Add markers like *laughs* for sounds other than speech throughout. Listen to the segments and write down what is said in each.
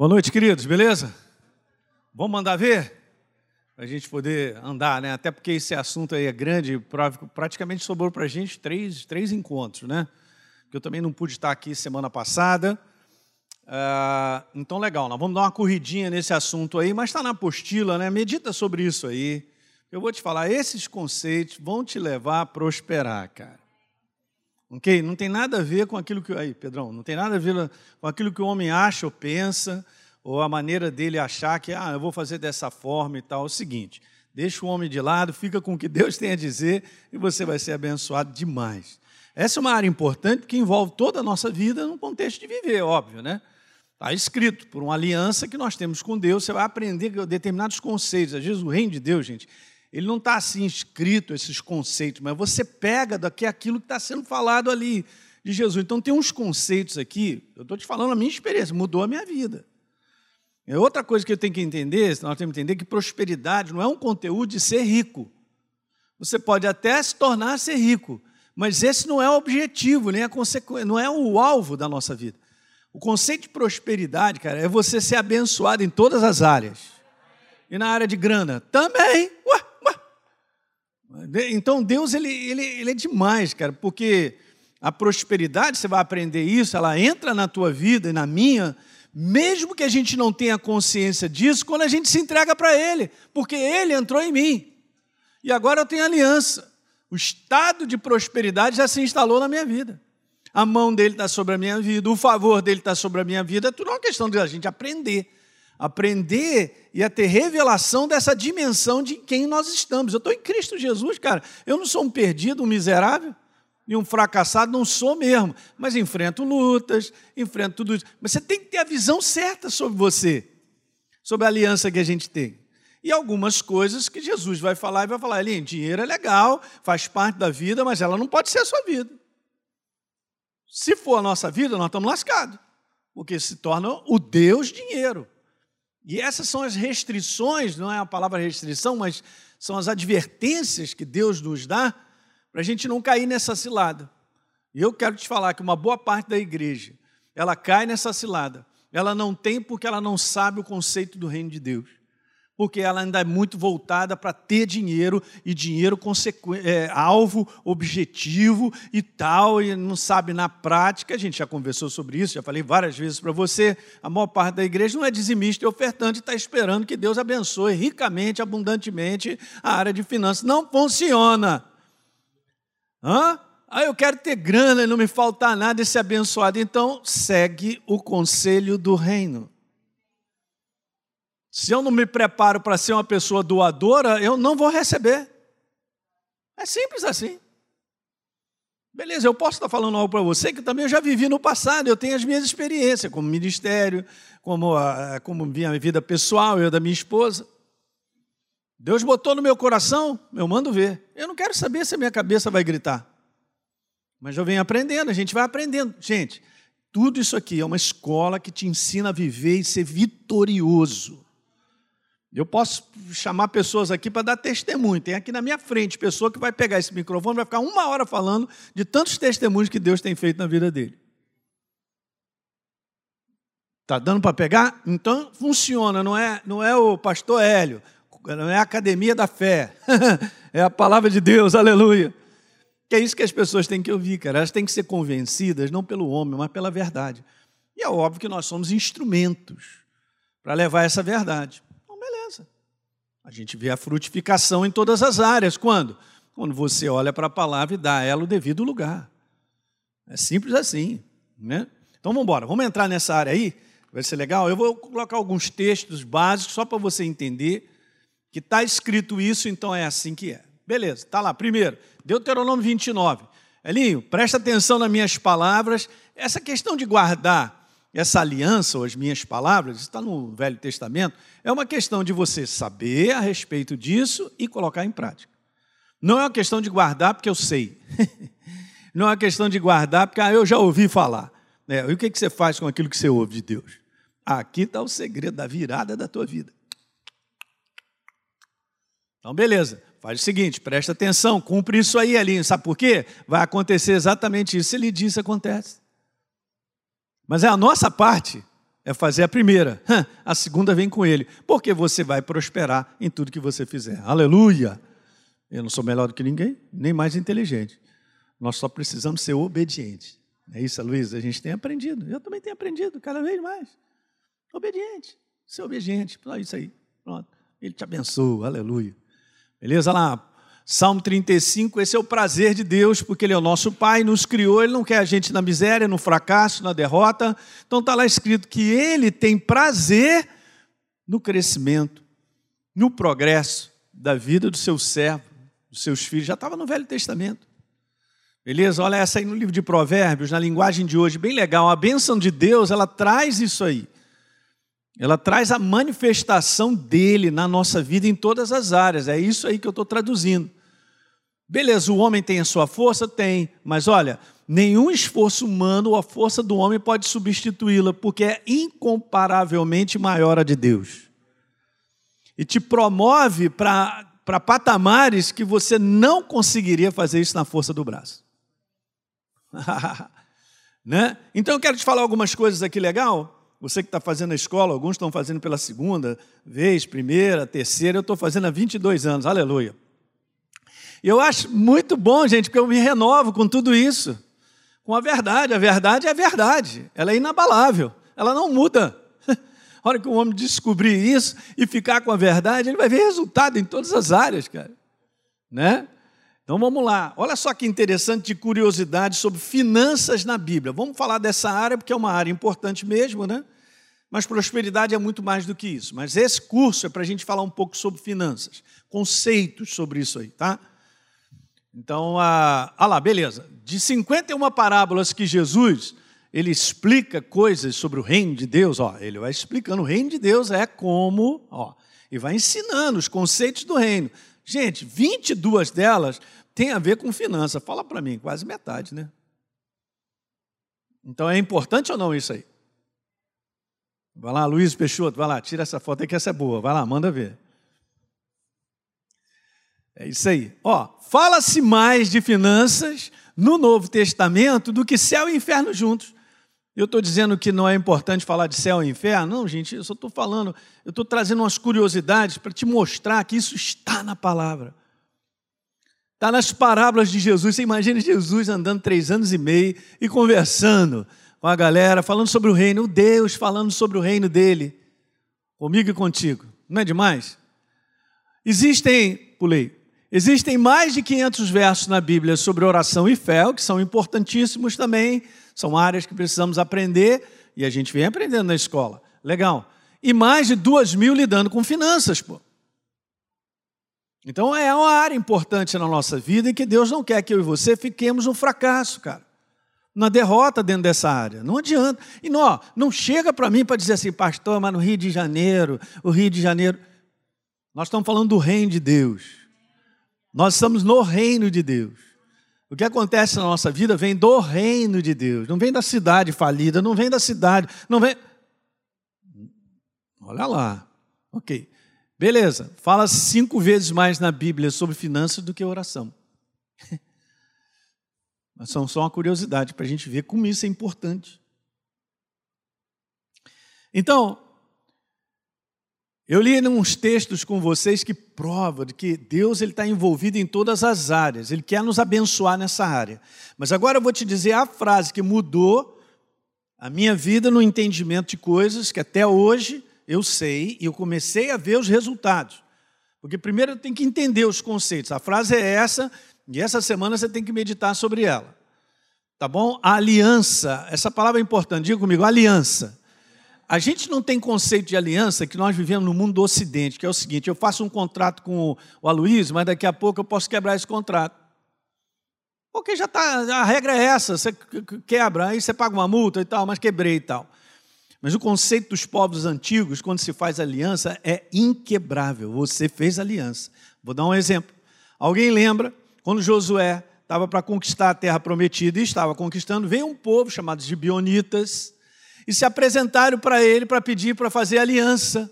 Boa noite, queridos, beleza? Vamos mandar ver? Para a gente poder andar, né? Até porque esse assunto aí é grande, praticamente sobrou para a gente três, três encontros, né? Que eu também não pude estar aqui semana passada. Uh, então, legal, nós vamos dar uma corridinha nesse assunto aí, mas está na apostila, né? Medita sobre isso aí. Eu vou te falar, esses conceitos vão te levar a prosperar, cara. Ok? Não tem nada a ver com aquilo que. Aí, Pedrão, não tem nada a ver com aquilo que o homem acha ou pensa, ou a maneira dele achar que, ah, eu vou fazer dessa forma e tal. É o seguinte: deixa o homem de lado, fica com o que Deus *laughs* tem a dizer e você vai ser abençoado demais. Essa é uma área importante que envolve toda a nossa vida num contexto de viver, óbvio, né? Está escrito por uma aliança que nós temos com Deus, você vai aprender determinados conceitos. Às vezes o reino de Deus, gente, ele não está assim escrito, esses conceitos, mas você pega daqui aquilo que está sendo falado ali de Jesus. Então tem uns conceitos aqui, eu estou te falando a minha experiência, mudou a minha vida. É outra coisa que eu tenho que entender, nós temos que entender que prosperidade não é um conteúdo de ser rico. Você pode até se tornar ser rico, mas esse não é o objetivo, nem a consequência, não é o alvo da nossa vida. O conceito de prosperidade, cara, é você ser abençoado em todas as áreas. E na área de grana também. Ué, então Deus ele, ele, ele é demais, cara, porque a prosperidade, você vai aprender isso, ela entra na tua vida e na minha, mesmo que a gente não tenha consciência disso, quando a gente se entrega para Ele, porque Ele entrou em mim. E agora eu tenho aliança. O estado de prosperidade já se instalou na minha vida. A mão dele está sobre a minha vida, o favor dele está sobre a minha vida. É tudo uma questão de a gente aprender aprender e a ter revelação dessa dimensão de quem nós estamos. Eu estou em Cristo Jesus, cara. Eu não sou um perdido, um miserável e um fracassado, não sou mesmo. Mas enfrento lutas, enfrento tudo isso. Mas você tem que ter a visão certa sobre você, sobre a aliança que a gente tem. E algumas coisas que Jesus vai falar e vai falar, ali, dinheiro é legal, faz parte da vida, mas ela não pode ser a sua vida. Se for a nossa vida, nós estamos lascados, porque se torna o Deus dinheiro. E essas são as restrições, não é a palavra restrição, mas são as advertências que Deus nos dá para a gente não cair nessa cilada. E eu quero te falar que uma boa parte da igreja, ela cai nessa cilada. Ela não tem porque ela não sabe o conceito do reino de Deus porque ela ainda é muito voltada para ter dinheiro e dinheiro é, alvo, objetivo e tal, e não sabe na prática. A gente já conversou sobre isso, já falei várias vezes para você. A maior parte da igreja não é dizimista e ofertante, está esperando que Deus abençoe ricamente, abundantemente a área de finanças. Não funciona. Hã? Ah, eu quero ter grana e não me faltar nada e ser abençoado. Então, segue o conselho do reino. Se eu não me preparo para ser uma pessoa doadora, eu não vou receber. É simples assim. Beleza, eu posso estar falando algo para você que também eu já vivi no passado, eu tenho as minhas experiências como ministério, como, a, como minha vida pessoal, eu da minha esposa. Deus botou no meu coração, eu mando ver. Eu não quero saber se a minha cabeça vai gritar. Mas eu venho aprendendo, a gente vai aprendendo. Gente, tudo isso aqui é uma escola que te ensina a viver e ser vitorioso. Eu posso chamar pessoas aqui para dar testemunho. Tem aqui na minha frente pessoa que vai pegar esse microfone vai ficar uma hora falando de tantos testemunhos que Deus tem feito na vida dele. Está dando para pegar? Então funciona, não é, não é o pastor Hélio, não é a academia da fé, *laughs* é a palavra de Deus, aleluia. Que é isso que as pessoas têm que ouvir, cara. Elas têm que ser convencidas, não pelo homem, mas pela verdade. E é óbvio que nós somos instrumentos para levar essa verdade. A gente vê a frutificação em todas as áreas. Quando? Quando você olha para a palavra e dá a ela o devido lugar. É simples assim. Né? Então vamos embora, vamos entrar nessa área aí, vai ser legal. Eu vou colocar alguns textos básicos só para você entender que está escrito isso, então é assim que é. Beleza, está lá. Primeiro, Deuteronômio 29. Elinho, presta atenção nas minhas palavras. Essa questão de guardar essa aliança, ou as minhas palavras, está no Velho Testamento, é uma questão de você saber a respeito disso e colocar em prática. Não é uma questão de guardar porque eu sei. *laughs* Não é uma questão de guardar porque ah, eu já ouvi falar. É, e o que, você faz com aquilo que você ouve de Deus? Aqui está o segredo da virada da tua vida. Então, beleza. Faz o seguinte, presta atenção, cumpre isso aí, Alinho. Sabe por quê? Vai acontecer exatamente isso. Se ele disse, acontece. Mas é a nossa parte é fazer a primeira. A segunda vem com ele, porque você vai prosperar em tudo que você fizer. Aleluia! Eu não sou melhor do que ninguém, nem mais inteligente. Nós só precisamos ser obedientes. É isso, Luiz? A gente tem aprendido. Eu também tenho aprendido cada vez mais. Obediente. Ser obediente. Só isso aí. Pronto. Ele te abençoa. Aleluia. Beleza? Lá, Salmo 35, esse é o prazer de Deus, porque Ele é o nosso Pai, nos criou, Ele não quer a gente na miséria, no fracasso, na derrota. Então está lá escrito que Ele tem prazer no crescimento, no progresso da vida do seu servo, dos seus filhos. Já estava no Velho Testamento. Beleza? Olha essa aí no livro de Provérbios, na linguagem de hoje, bem legal. A bênção de Deus, ela traz isso aí. Ela traz a manifestação dele na nossa vida em todas as áreas. É isso aí que eu estou traduzindo. Beleza, o homem tem a sua força? Tem. Mas olha, nenhum esforço humano ou a força do homem pode substituí-la, porque é incomparavelmente maior a de Deus. E te promove para patamares que você não conseguiria fazer isso na força do braço. *laughs* né? Então eu quero te falar algumas coisas aqui legal. Você que está fazendo a escola, alguns estão fazendo pela segunda vez, primeira, terceira, eu estou fazendo há 22 anos, aleluia. Eu acho muito bom, gente, porque eu me renovo com tudo isso, com a verdade. A verdade é a verdade, ela é inabalável, ela não muda. *laughs* A hora que o homem descobrir isso e ficar com a verdade, ele vai ver resultado em todas as áreas, cara. Né? Então vamos lá. Olha só que interessante de curiosidade sobre finanças na Bíblia. Vamos falar dessa área porque é uma área importante mesmo, né? Mas prosperidade é muito mais do que isso. Mas esse curso é para a gente falar um pouco sobre finanças, conceitos sobre isso aí, tá? Então, ah, ah lá, beleza. De 51 parábolas que Jesus ele explica coisas sobre o reino de Deus, ó, ele vai explicando o reino de Deus é como, ó, e vai ensinando os conceitos do reino. Gente, 22 delas têm a ver com finança. Fala para mim, quase metade, né? Então é importante ou não isso aí? Vai lá, Luiz Peixoto, vai lá, tira essa foto aí que essa é boa. Vai lá, manda ver. É isso aí. Ó, fala-se mais de finanças no Novo Testamento do que céu e inferno juntos. Eu estou dizendo que não é importante falar de céu e inferno? Não, gente, eu só estou falando, eu estou trazendo umas curiosidades para te mostrar que isso está na palavra. Está nas parábolas de Jesus. Você imagina Jesus andando três anos e meio e conversando com a galera, falando sobre o reino, o Deus falando sobre o reino dele, comigo e contigo. Não é demais? Existem, pulei, Existem mais de 500 versos na Bíblia sobre oração e fé, que são importantíssimos também, são áreas que precisamos aprender e a gente vem aprendendo na escola. Legal. E mais de duas mil lidando com finanças, pô. Então é uma área importante na nossa vida e que Deus não quer que eu e você fiquemos no fracasso, cara. Na derrota dentro dessa área. Não adianta. E não, não chega para mim para dizer assim, pastor, mas no Rio de Janeiro, o Rio de Janeiro. Nós estamos falando do reino de Deus. Nós estamos no reino de Deus. O que acontece na nossa vida vem do reino de Deus, não vem da cidade falida, não vem da cidade, não vem. Olha lá. Ok. Beleza. Fala cinco vezes mais na Bíblia sobre finanças do que oração. *laughs* Mas são só uma curiosidade para a gente ver como isso é importante. Então, eu li uns textos com vocês que provam que Deus está envolvido em todas as áreas, Ele quer nos abençoar nessa área. Mas agora eu vou te dizer a frase que mudou a minha vida no entendimento de coisas que até hoje eu sei e eu comecei a ver os resultados. Porque primeiro eu tenho que entender os conceitos. A frase é essa, e essa semana você tem que meditar sobre ela. Tá bom? A aliança, essa palavra é importante, diga comigo, aliança. A gente não tem conceito de aliança que nós vivemos no mundo do Ocidente, que é o seguinte: eu faço um contrato com o Aloysio, mas daqui a pouco eu posso quebrar esse contrato. Porque já está, a regra é essa: você quebra, aí você paga uma multa e tal, mas quebrei e tal. Mas o conceito dos povos antigos, quando se faz aliança, é inquebrável. Você fez aliança. Vou dar um exemplo. Alguém lembra quando Josué estava para conquistar a terra prometida e estava conquistando, veio um povo chamado de Gibionitas e se apresentaram para ele para pedir para fazer aliança.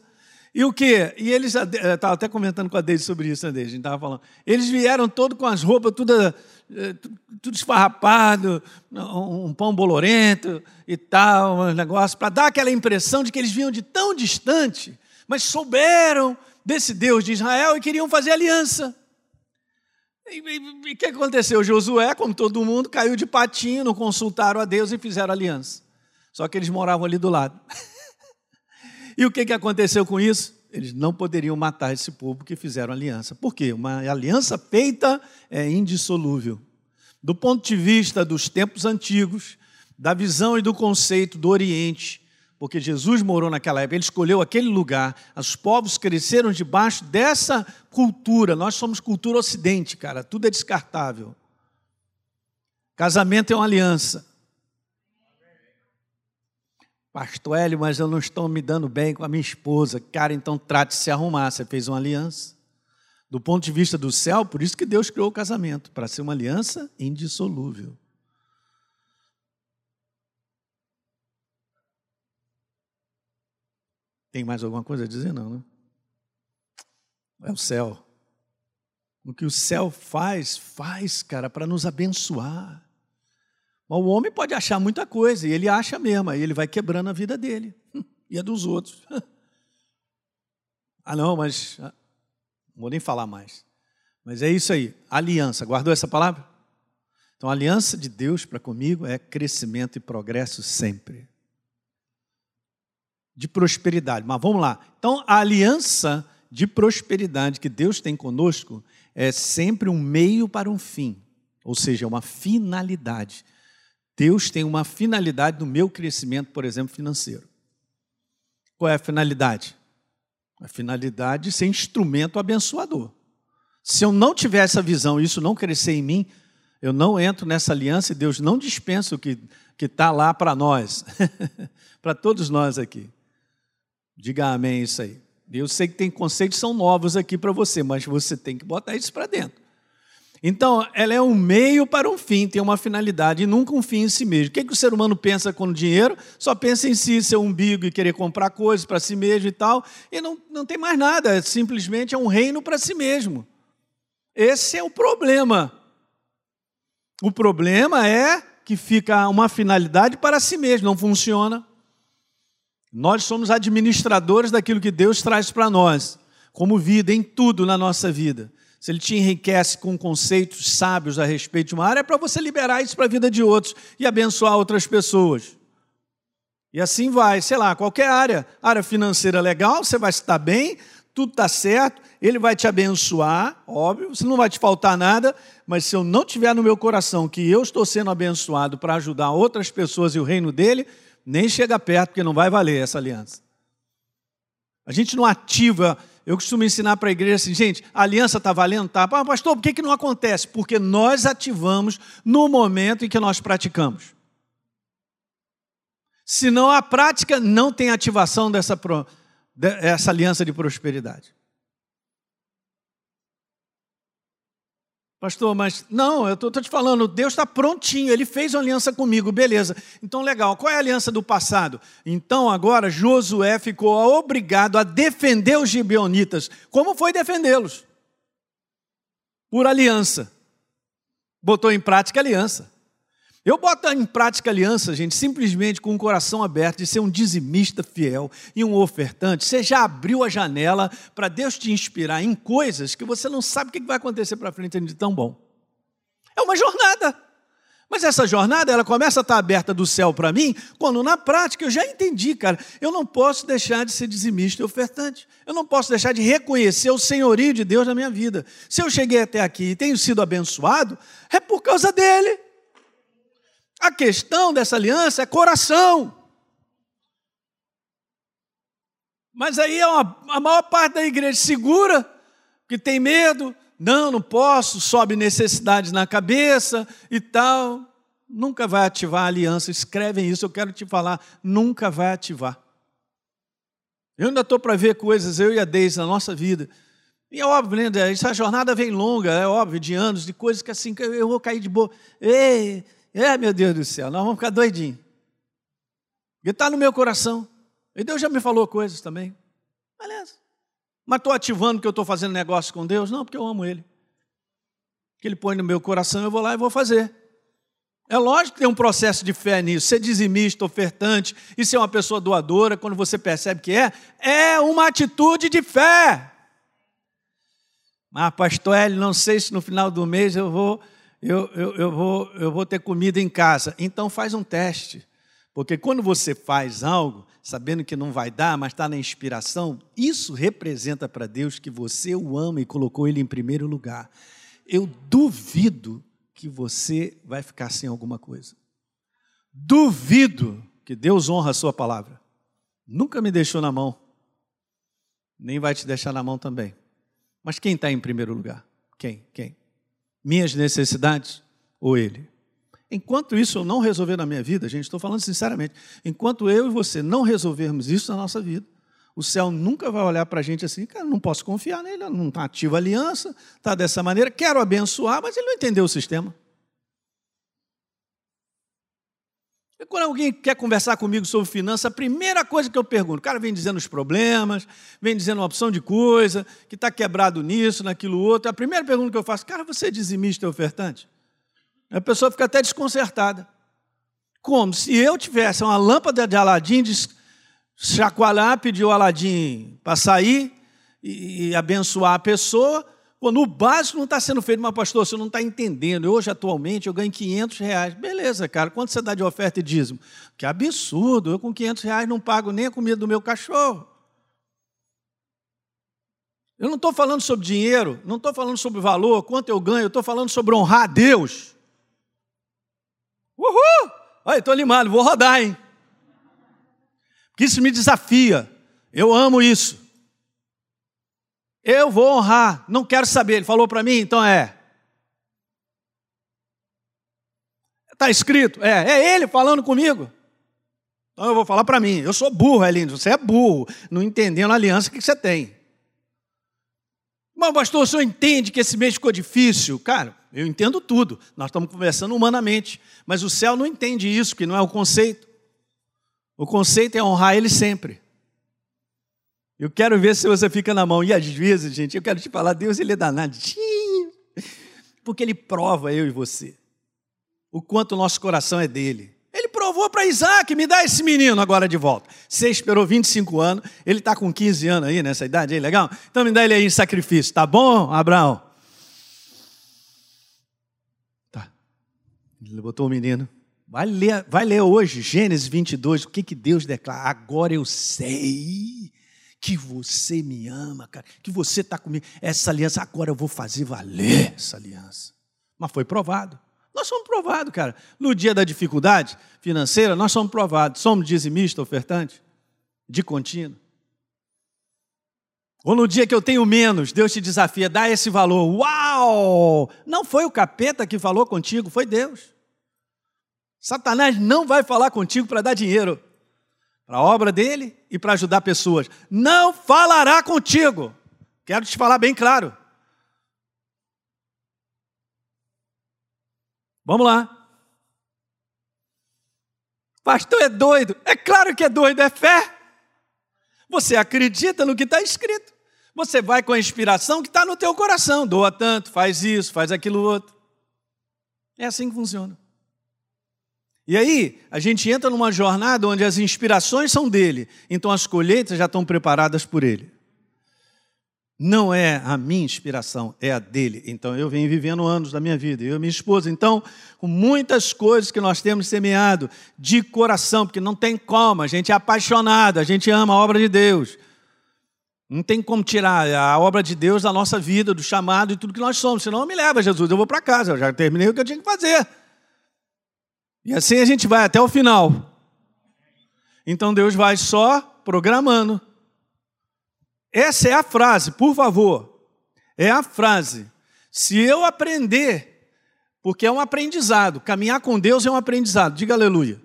E o quê? E eles, estava até comentando com a Deise sobre isso, né, Deise? A gente estava falando. Eles vieram todos com as roupas tudo, eh, tudo esfarrapado, um pão bolorento e tal, um negócio, para dar aquela impressão de que eles vinham de tão distante, mas souberam desse Deus de Israel e queriam fazer aliança. E o que aconteceu? Josué, como todo mundo, caiu de patinho, não consultaram a Deus e fizeram aliança. Só que eles moravam ali do lado. *laughs* e o que, que aconteceu com isso? Eles não poderiam matar esse povo que fizeram aliança. Por quê? Uma aliança feita é indissolúvel. Do ponto de vista dos tempos antigos, da visão e do conceito do Oriente, porque Jesus morou naquela época, ele escolheu aquele lugar, os povos cresceram debaixo dessa cultura. Nós somos cultura ocidente, cara, tudo é descartável. Casamento é uma aliança. Pastor Hélio, mas eu não estou me dando bem com a minha esposa. Cara, então trate de se arrumar. Você fez uma aliança. Do ponto de vista do céu, por isso que Deus criou o casamento para ser uma aliança indissolúvel. Tem mais alguma coisa a dizer? Não, né? É o céu. O que o céu faz, faz, cara, para nos abençoar. Mas o homem pode achar muita coisa, e ele acha mesmo, aí ele vai quebrando a vida dele *laughs* e a dos outros. *laughs* Ah, não, mas. Ah, não vou nem falar mais. Mas é isso aí, aliança. Guardou essa palavra? Então, a aliança de Deus para comigo é crescimento e progresso sempre de prosperidade. Mas vamos lá. Então, a aliança de prosperidade que Deus tem conosco é sempre um meio para um fim, ou seja, uma finalidade. Deus tem uma finalidade no meu crescimento, por exemplo, financeiro. Qual é a finalidade? A finalidade de ser instrumento abençoador. Se eu não tiver essa visão isso não crescer em mim, eu não entro nessa aliança e Deus não dispensa o que está lá para nós, *laughs* para todos nós aqui. Diga amém isso aí. Eu sei que tem conceitos que são novos aqui para você, mas você tem que botar isso para dentro. Então, ela é um meio para um fim, tem uma finalidade, e nunca um fim em si mesmo. O que, é que o ser humano pensa com o dinheiro? Só pensa em si, seu umbigo e querer comprar coisas para si mesmo e tal, e não, não tem mais nada, é simplesmente é um reino para si mesmo. Esse é o problema. O problema é que fica uma finalidade para si mesmo, não funciona. Nós somos administradores daquilo que Deus traz para nós, como vida, em tudo na nossa vida. Se Ele te enriquece com conceitos sábios a respeito de uma área, é para você liberar isso para a vida de outros e abençoar outras pessoas. E assim vai, sei lá, qualquer área, área financeira legal, você vai estar bem, tudo está certo, Ele vai te abençoar, óbvio, você não vai te faltar nada, mas se eu não tiver no meu coração que eu estou sendo abençoado para ajudar outras pessoas e o reino dele, nem chega perto, porque não vai valer essa aliança. A gente não ativa. Eu costumo ensinar para a igreja assim, gente, a aliança está valendo? Tá. Ah, pastor, por que, que não acontece? Porque nós ativamos no momento em que nós praticamos. Senão a prática não tem ativação dessa, dessa aliança de prosperidade. Pastor, mas não, eu estou te falando, Deus está prontinho, Ele fez uma aliança comigo, beleza. Então, legal, qual é a aliança do passado? Então, agora, Josué ficou obrigado a defender os gibeonitas. Como foi defendê-los? Por aliança. Botou em prática a aliança. Eu boto em prática aliança, gente, simplesmente com o coração aberto de ser um dizimista fiel e um ofertante. Você já abriu a janela para Deus te inspirar em coisas que você não sabe o que vai acontecer para frente de tão bom. É uma jornada. Mas essa jornada, ela começa a estar aberta do céu para mim, quando na prática eu já entendi, cara, eu não posso deixar de ser dizimista e ofertante. Eu não posso deixar de reconhecer o senhorio de Deus na minha vida. Se eu cheguei até aqui e tenho sido abençoado, é por causa dele. A questão dessa aliança é coração. Mas aí é uma, a maior parte da igreja segura, que tem medo, não, não posso, sobe necessidades na cabeça e tal. Nunca vai ativar a aliança. Escrevem isso, eu quero te falar, nunca vai ativar. Eu ainda estou para ver coisas, eu e a Deise, na nossa vida. E é óbvio, né? Essa jornada vem longa, é óbvio, de anos, de coisas que assim, eu vou cair de boa. Ei, é, meu Deus do céu, nós vamos ficar doidinhos. Porque está no meu coração. E Deus já me falou coisas também. Beleza. Mas estou ativando que eu estou fazendo negócio com Deus? Não, porque eu amo Ele. Que Ele põe no meu coração, eu vou lá e vou fazer. É lógico que tem um processo de fé nisso. Ser dizimista, ofertante e ser uma pessoa doadora, quando você percebe que é, é uma atitude de fé. Mas, pastor Hélio, não sei se no final do mês eu vou, eu, eu, eu, vou, eu vou ter comida em casa. Então faz um teste. Porque quando você faz algo, sabendo que não vai dar, mas está na inspiração, isso representa para Deus que você o ama e colocou ele em primeiro lugar. Eu duvido que você vai ficar sem alguma coisa. Duvido que Deus honra a sua palavra. Nunca me deixou na mão, nem vai te deixar na mão também. Mas quem está em primeiro lugar? Quem? Quem? Minhas necessidades ou Ele? Enquanto isso eu não resolver na minha vida, gente, estou falando sinceramente, enquanto eu e você não resolvermos isso na nossa vida, o céu nunca vai olhar para a gente assim, cara, não posso confiar nele, não está ativa a aliança, está dessa maneira, quero abençoar, mas ele não entendeu o sistema. E quando alguém quer conversar comigo sobre finanças, a primeira coisa que eu pergunto, o cara vem dizendo os problemas, vem dizendo uma opção de coisa, que está quebrado nisso, naquilo outro. A primeira pergunta que eu faço, cara, você é dizimista e ofertante? A pessoa fica até desconcertada. Como se eu tivesse uma lâmpada de Aladim chacoalhar, pedir o Aladim para sair e, e, abençoar a pessoa, quando o básico não está sendo feito, mas pastor, você não está entendendo. Hoje, atualmente, eu ganho 500 reais. Beleza, cara, quanto você dá de oferta e dízimo? Que absurdo, eu com 500 reais não pago nem a comida do meu cachorro. Eu não estou falando sobre dinheiro, não estou falando sobre valor, quanto eu ganho, eu estou falando sobre honrar a Deus. Uhul! Olha, estou animado, vou rodar, hein? que isso me desafia. Eu amo isso. Eu vou honrar, não quero saber. Ele falou para mim, então é. Está escrito, é, é ele falando comigo. Então eu vou falar para mim, eu sou burro, Elindo, você é burro, não entendendo a aliança que você tem. Mas, pastor, o senhor entende que esse mês ficou difícil? Cara, eu entendo tudo, nós estamos conversando humanamente, mas o céu não entende isso, que não é o conceito. O conceito é honrar Ele sempre. Eu quero ver se você fica na mão. E às vezes, gente, eu quero te falar, Deus ele é danadinho. Porque Ele prova eu e você. O quanto o nosso coração é dele. Ele provou para Isaac, me dá esse menino agora de volta. Você esperou 25 anos, ele está com 15 anos aí nessa idade aí, legal? Então me dá ele aí em sacrifício, tá bom, Abraão? Tá. Ele botou o menino. Vai ler, vai ler hoje, Gênesis 22, o que, que Deus declara. Agora eu sei que você me ama, cara, que você está comigo. Essa aliança, agora eu vou fazer valer essa aliança. Mas foi provado. Nós somos provados, cara. No dia da dificuldade financeira, nós somos provados. Somos dizimista, ofertante, de contínuo. Ou no dia que eu tenho menos, Deus te desafia, dá esse valor. Uau! Não foi o capeta que falou contigo, foi Deus. Satanás não vai falar contigo para dar dinheiro para a obra dele e para ajudar pessoas. Não falará contigo. Quero te falar bem claro. Vamos lá. Pastor é doido. É claro que é doido, é fé. Você acredita no que está escrito. Você vai com a inspiração que está no teu coração. Doa tanto, faz isso, faz aquilo outro. É assim que funciona. E aí, a gente entra numa jornada onde as inspirações são dele, então as colheitas já estão preparadas por ele. Não é a minha inspiração, é a dele. Então eu venho vivendo anos da minha vida, eu e minha esposa. Então, com muitas coisas que nós temos semeado de coração, porque não tem como, a gente é apaixonado, a gente ama a obra de Deus. Não tem como tirar a obra de Deus da nossa vida, do chamado e tudo que nós somos. Senão me leva, Jesus, eu vou para casa, eu já terminei o que eu tinha que fazer. E assim a gente vai até o final. Então Deus vai só programando. Essa é a frase, por favor. É a frase. Se eu aprender, porque é um aprendizado, caminhar com Deus é um aprendizado. Diga aleluia.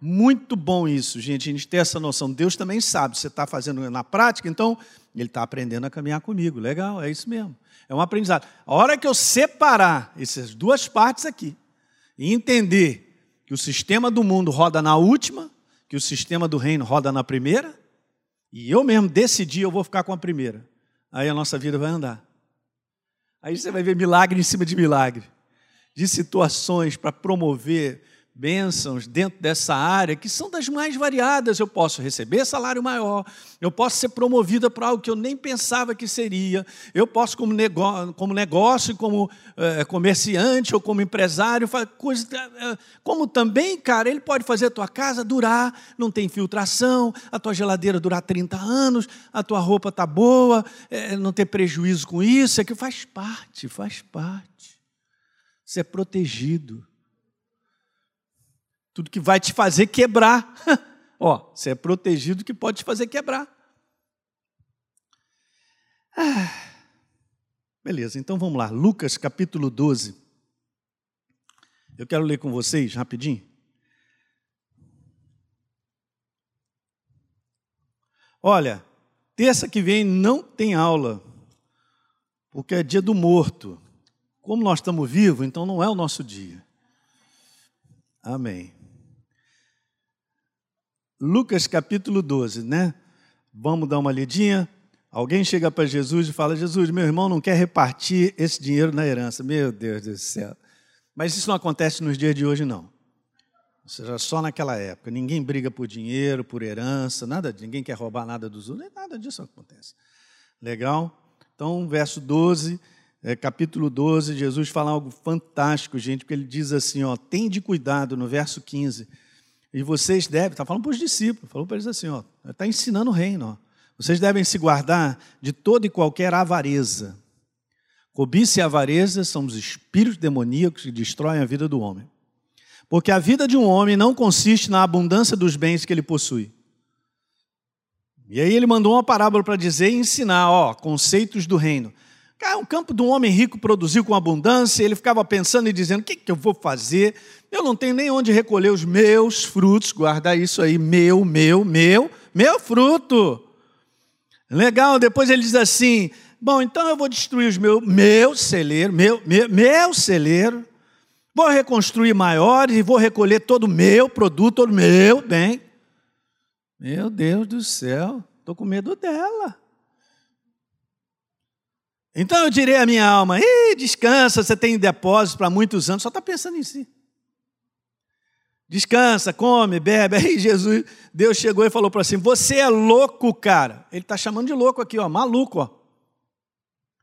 Muito bom isso, gente, a gente ter essa noção. Deus também sabe, você está fazendo na prática, então Ele está aprendendo a caminhar comigo. Legal, é isso mesmo. É um aprendizado. A hora que eu separar essas duas partes aqui e entender que o sistema do mundo roda na última, que o sistema do reino roda na primeira, e eu mesmo decidi, eu vou ficar com a primeira. Aí a nossa vida vai andar. Aí você vai ver milagre em cima de milagre, de situações para promover bênçãos dentro dessa área que são das mais variadas. Eu posso receber salário maior, eu posso ser promovida para algo que eu nem pensava que seria, eu posso, como, negócio, como negócio, como é, comerciante ou como empresário, coisas, é, como também, cara, ele pode fazer a tua casa durar, não tem infiltração, a tua geladeira durar 30 anos, a tua roupa tá boa, é, não ter prejuízo com isso, é que faz parte, faz parte. Você é protegido tudo que vai te fazer quebrar. *laughs* Ó, você é protegido que pode te fazer quebrar. Ah, beleza, então vamos lá. Lucas capítulo 12. Eu quero ler com vocês rapidinho. Olha, terça que vem não tem aula, porque é dia do morto. Como nós estamos vivos, então não é o nosso dia. Amém. Lucas capítulo 12, né? Vamos dar uma lidinha. Alguém chega para Jesus e fala: Jesus, meu irmão não quer repartir esse dinheiro na herança. Meu Deus do céu. Mas isso não acontece nos dias de hoje, não. Ou seja, só naquela época. Ninguém briga por dinheiro, por herança, nada, ninguém quer roubar nada dos outros, nada disso acontece. Legal? Então, verso 12, é, capítulo 12, Jesus fala algo fantástico, gente, porque ele diz assim: ó, tem de cuidado, no verso 15 e vocês devem, está falando para os discípulos, falou para eles assim, ó, está ensinando o reino, ó. Vocês devem se guardar de toda e qualquer avareza. Cobiça e avareza são os espíritos demoníacos que destroem a vida do homem. Porque a vida de um homem não consiste na abundância dos bens que ele possui. E aí ele mandou uma parábola para dizer e ensinar, ó, conceitos do reino. Cara, o campo de um homem rico produziu com abundância, ele ficava pensando e dizendo: o que, que eu vou fazer? Eu não tenho nem onde recolher os meus frutos, guardar isso aí, meu, meu, meu, meu fruto. Legal, depois ele diz assim: bom, então eu vou destruir os meus, meu celeiro, meu, meu, meu celeiro, vou reconstruir maiores e vou recolher todo o meu produto, todo o meu bem. Meu Deus do céu, estou com medo dela. Então eu direi à minha alma: Ih, descansa, você tem depósito para muitos anos, só está pensando em si. Descansa, come, bebe. *laughs* Aí Jesus, Deus chegou e falou para assim: Você é louco, cara. Ele está chamando de louco aqui, ó, maluco, ó.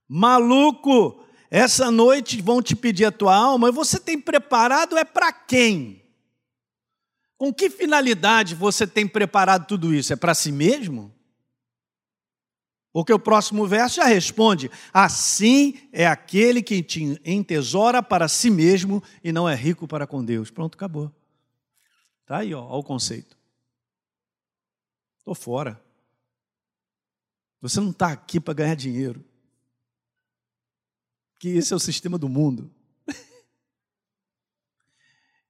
Maluco, essa noite vão te pedir a tua alma e você tem preparado é para quem? Com que finalidade você tem preparado tudo isso? É para si mesmo? Porque o próximo verso já responde: assim é aquele que te entesoura para si mesmo e não é rico para com Deus. Pronto, acabou. Está aí, ó, ó o conceito. Estou fora. Você não está aqui para ganhar dinheiro. Que esse é o sistema do mundo. *laughs*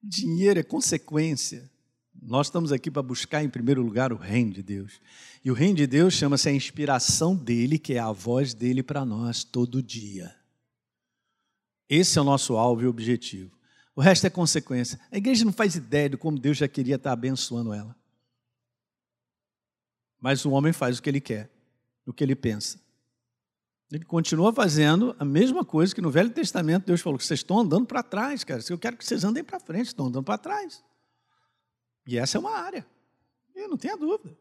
dinheiro é consequência. Nós estamos aqui para buscar, em primeiro lugar, o reino de Deus. E o reino de Deus chama-se a inspiração dele, que é a voz dele para nós todo dia. Esse é o nosso alvo e objetivo. O resto é consequência. A igreja não faz ideia de como Deus já queria estar abençoando ela. Mas o homem faz o que ele quer, o que ele pensa. Ele continua fazendo a mesma coisa que no Velho Testamento Deus falou: que vocês estão andando para trás, cara. Eu quero que vocês andem para frente, estão andando para trás. E essa é uma área. Eu não tenho dúvida.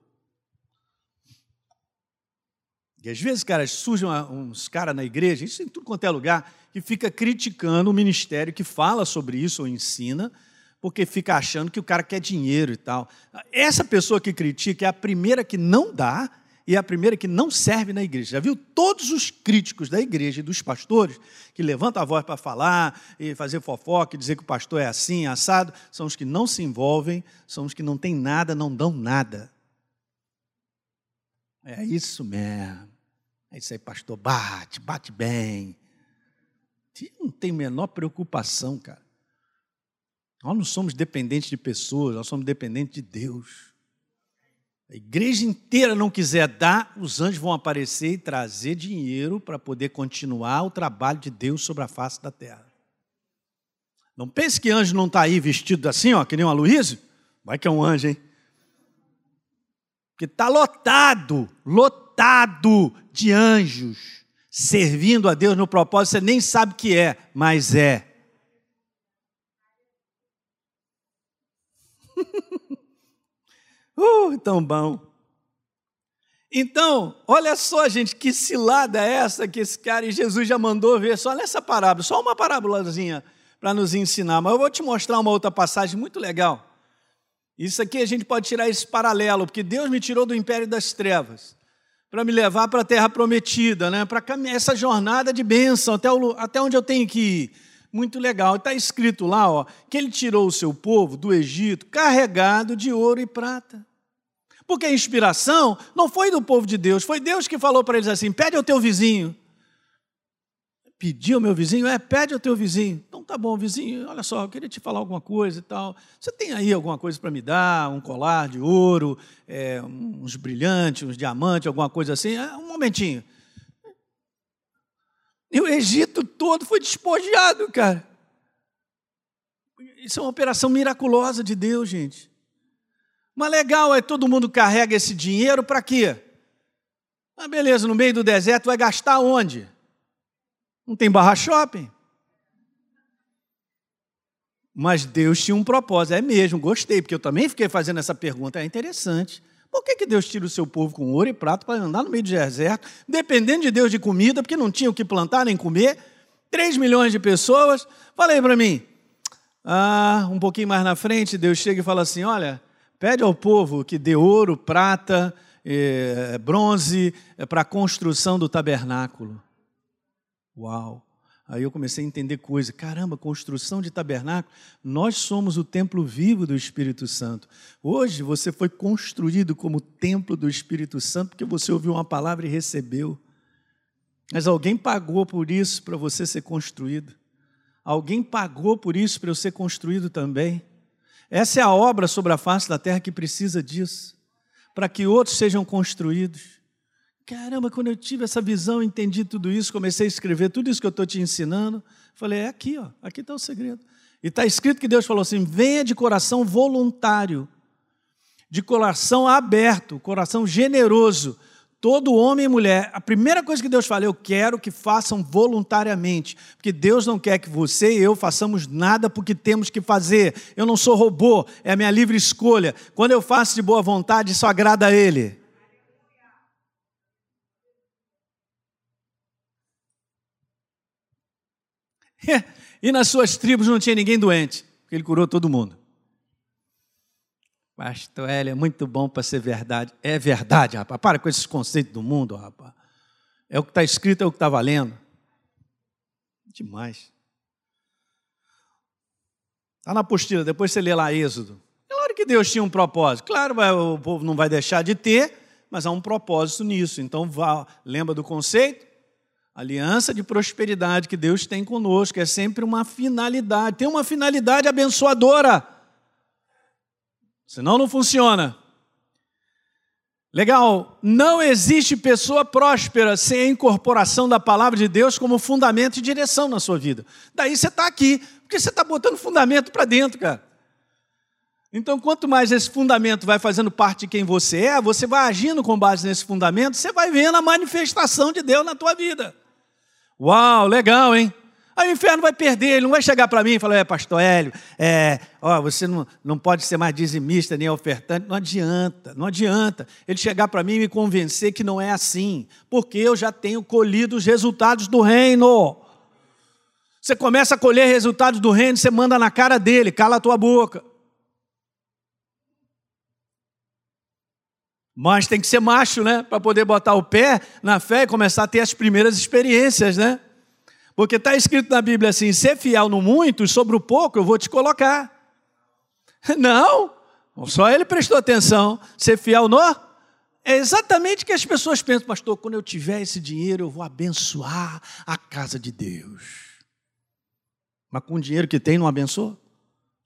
E às vezes, cara, surgem uns caras na igreja, isso em tudo quanto é lugar, que fica criticando o ministério que fala sobre isso ou ensina, porque fica achando que o cara quer dinheiro e tal. Essa pessoa que critica é a primeira que não dá e é a primeira que não serve na igreja. Já viu todos os críticos da igreja e dos pastores que levantam a voz para falar e fazer fofoca e dizer que o pastor é assim, assado, são os que não se envolvem, são os que não têm nada, não dão nada. É isso mesmo. É isso aí, pastor, bate, bate bem. Não tem menor preocupação, cara. Nós não somos dependentes de pessoas, nós somos dependentes de Deus a igreja inteira não quiser dar, os anjos vão aparecer e trazer dinheiro para poder continuar o trabalho de Deus sobre a face da terra. Não pense que anjo não está aí vestido assim, ó, que nem um Aloysio. Vai que é um anjo, hein? Porque está lotado, lotado de anjos servindo a Deus no propósito, você nem sabe o que é, mas é. Uh, tão bom. Então, olha só, gente, que cilada é essa que esse cara e Jesus já mandou ver só nessa parábola, só uma parábolazinha para nos ensinar. Mas eu vou te mostrar uma outra passagem muito legal. Isso aqui a gente pode tirar esse paralelo, porque Deus me tirou do império das trevas para me levar para a terra prometida, né? para essa jornada de bênção, até, o, até onde eu tenho que ir. Muito legal. Está escrito lá ó, que ele tirou o seu povo do Egito carregado de ouro e prata. Porque a inspiração não foi do povo de Deus, foi Deus que falou para eles assim: pede ao teu vizinho. Pedir ao meu vizinho? É, pede ao teu vizinho. Então tá bom, vizinho, olha só, eu queria te falar alguma coisa e tal. Você tem aí alguma coisa para me dar? Um colar de ouro, é, uns brilhantes, uns diamantes, alguma coisa assim? É, um momentinho. E o Egito todo foi despojado, cara. Isso é uma operação miraculosa de Deus, gente. Mas legal é todo mundo carrega esse dinheiro para quê? Ah, beleza, no meio do deserto vai gastar onde? Não tem barra shopping. Mas Deus tinha um propósito. É mesmo, gostei, porque eu também fiquei fazendo essa pergunta. É interessante. Por que, que Deus tira o seu povo com ouro e prato para andar no meio do deserto, dependendo de Deus de comida, porque não tinha o que plantar nem comer? 3 milhões de pessoas. Falei para mim. Ah, um pouquinho mais na frente, Deus chega e fala assim: olha, Pede ao povo que dê ouro, prata, eh, bronze eh, para a construção do tabernáculo. Uau! Aí eu comecei a entender coisa. Caramba, construção de tabernáculo. Nós somos o templo vivo do Espírito Santo. Hoje você foi construído como templo do Espírito Santo porque você ouviu uma palavra e recebeu. Mas alguém pagou por isso para você ser construído. Alguém pagou por isso para eu ser construído também. Essa é a obra sobre a face da terra que precisa disso, para que outros sejam construídos. Caramba, quando eu tive essa visão, entendi tudo isso, comecei a escrever tudo isso que eu estou te ensinando, falei, é aqui, ó, aqui está o segredo. E está escrito que Deus falou assim: venha de coração voluntário, de coração aberto, coração generoso, Todo homem e mulher, a primeira coisa que Deus fala, eu quero que façam voluntariamente, porque Deus não quer que você e eu façamos nada porque temos que fazer. Eu não sou robô, é a minha livre escolha. Quando eu faço de boa vontade, isso agrada a Ele. *laughs* e nas suas tribos não tinha ninguém doente, porque Ele curou todo mundo. Pastor Hélio, é muito bom para ser verdade. É verdade, rapaz. Para com esses conceitos do mundo, rapaz. É o que está escrito, é o que está valendo. Demais. Está na apostila, depois você lê lá Êxodo. Claro que Deus tinha um propósito. Claro, o povo não vai deixar de ter, mas há um propósito nisso. Então, vá, lembra do conceito? Aliança de prosperidade que Deus tem conosco. É sempre uma finalidade. Tem uma finalidade abençoadora. Senão não funciona. Legal, não existe pessoa próspera sem a incorporação da palavra de Deus como fundamento e direção na sua vida. Daí você está aqui, porque você está botando fundamento para dentro, cara. Então, quanto mais esse fundamento vai fazendo parte de quem você é, você vai agindo com base nesse fundamento, você vai vendo a manifestação de Deus na tua vida. Uau, legal, hein? Aí o inferno vai perder, ele não vai chegar para mim e falar, é, pastor Hélio, é, ó, você não, não pode ser mais dizimista nem ofertante. Não adianta, não adianta. Ele chegar para mim e me convencer que não é assim, porque eu já tenho colhido os resultados do reino. Você começa a colher resultados do reino, você manda na cara dele, cala a tua boca. Mas tem que ser macho, né? Para poder botar o pé na fé e começar a ter as primeiras experiências, né? Porque está escrito na Bíblia assim: ser fiel no muito, sobre o pouco eu vou te colocar. *laughs* Não, só ele prestou atenção. Ser fiel no. É exatamente o que as pessoas pensam, pastor. Quando eu tiver esse dinheiro, eu vou abençoar a casa de Deus. Mas com o dinheiro que tem, não abençoa?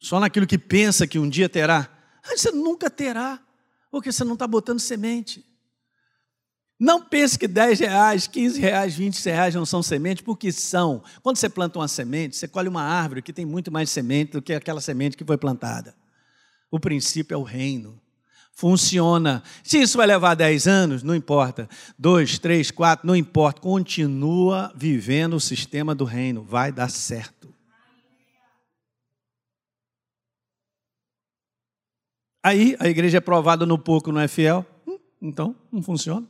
Só naquilo que pensa que um dia terá. Você nunca terá, porque você não está botando semente. Não pense que 10 reais, 15 reais, 20 reais não são semente, porque são. Quando você planta uma semente, você colhe uma árvore que tem muito mais semente do que aquela semente que foi plantada. O princípio é o reino. Funciona. Se isso vai levar 10 anos, não importa. Dois, três, quatro, não importa. Continua vivendo o sistema do reino. Vai dar certo. Aí a igreja é provada no pouco, não é fiel? Hum, então, não funciona.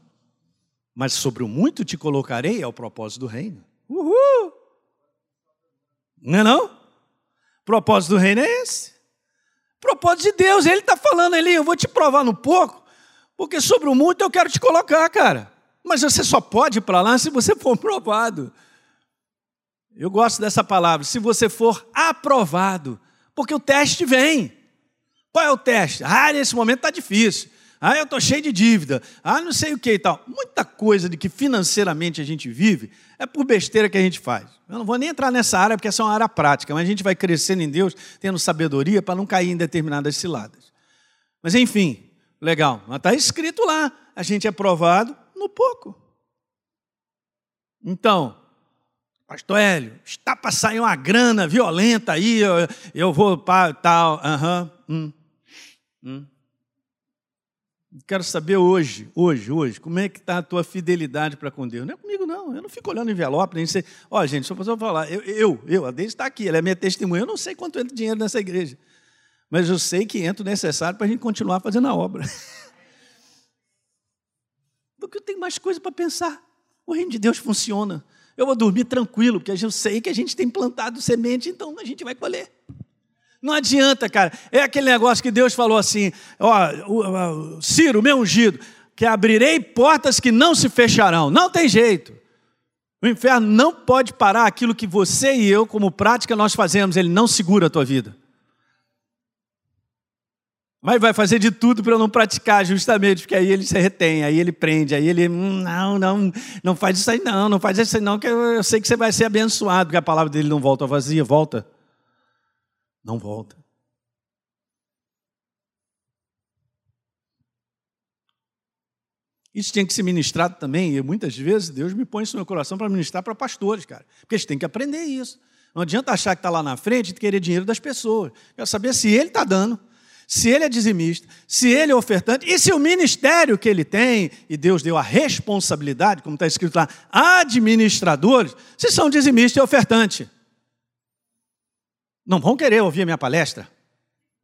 Mas sobre o muito te colocarei é o propósito do reino. Uhul! Não é não? O propósito do reino é esse. Propósito de Deus, ele está falando ali, eu vou te provar no pouco, porque sobre o muito eu quero te colocar, cara. Mas você só pode ir para lá se você for *laughs* provado. Eu gosto dessa palavra, se você for aprovado, porque o teste vem. Qual é o teste? Ah, nesse momento está difícil. Ah, eu estou cheio de dívida. Ah, não sei o que e tal. Muita coisa de que financeiramente a gente vive é por besteira que a gente faz. Eu não vou nem entrar nessa área porque essa é uma área prática, mas a gente vai crescendo em Deus, tendo sabedoria para não cair em determinadas ciladas. Mas enfim, legal. Mas está escrito lá: a gente é provado no pouco. Então, Pastor Hélio, está para sair uma grana violenta aí, eu, eu vou para tal, aham, uhum, hum, hum. Quero saber hoje, hoje, hoje, como é que está a tua fidelidade para com Deus? Não é comigo, não. Eu não fico olhando envelope, nem sei. Ó, gente, só para falar, eu, eu, eu, a Deise está aqui, ela é minha testemunha. Eu não sei quanto entra dinheiro nessa igreja, mas eu sei que entra o necessário para a gente continuar fazendo a obra. *laughs* Porque eu tenho mais coisa para pensar. O reino de Deus funciona. Eu vou dormir tranquilo, porque eu sei que a gente tem plantado semente, então a gente vai colher. Não adianta, cara. É aquele negócio que Deus falou assim: ó, Ciro, meu ungido, que abrirei portas que não se fecharão. Não tem jeito. O inferno não pode parar aquilo que você e eu, como prática, nós fazemos. Ele não segura a tua vida. Mas vai fazer de tudo para não praticar, justamente, porque aí ele se retém, aí ele prende, aí ele, hum, não, não, não faz isso aí não, não faz isso aí não, que eu, eu sei que você vai ser abençoado, porque a palavra dele não volta vazia, volta não volta. Isso tinha que ser ministrado também, e muitas vezes Deus me põe isso no meu coração para ministrar para pastores, cara, porque eles têm que aprender isso. Não adianta achar que está lá na frente e querer dinheiro das pessoas. Quero saber se ele está dando, se ele é dizimista, se ele é ofertante, e se o ministério que ele tem, e Deus deu a responsabilidade, como está escrito lá, administradores, se são dizimista e ofertante. Não vão querer ouvir a minha palestra.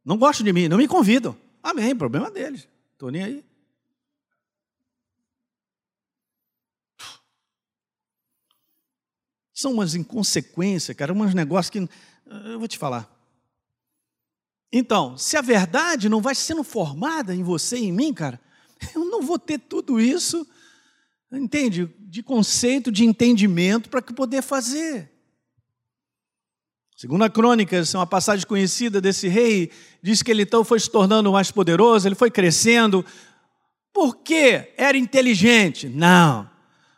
Não gostam de mim, não me convidam. Amém, problema deles. Estou nem aí. São umas inconsequências, cara, uns negócios que. Eu vou te falar. Então, se a verdade não vai sendo formada em você e em mim, cara, *laughs* eu não vou ter tudo isso, entende? De conceito, de entendimento para poder fazer. Segunda Crônicas, uma passagem conhecida desse rei, diz que ele então foi se tornando mais poderoso, ele foi crescendo. Por quê? Era inteligente? Não.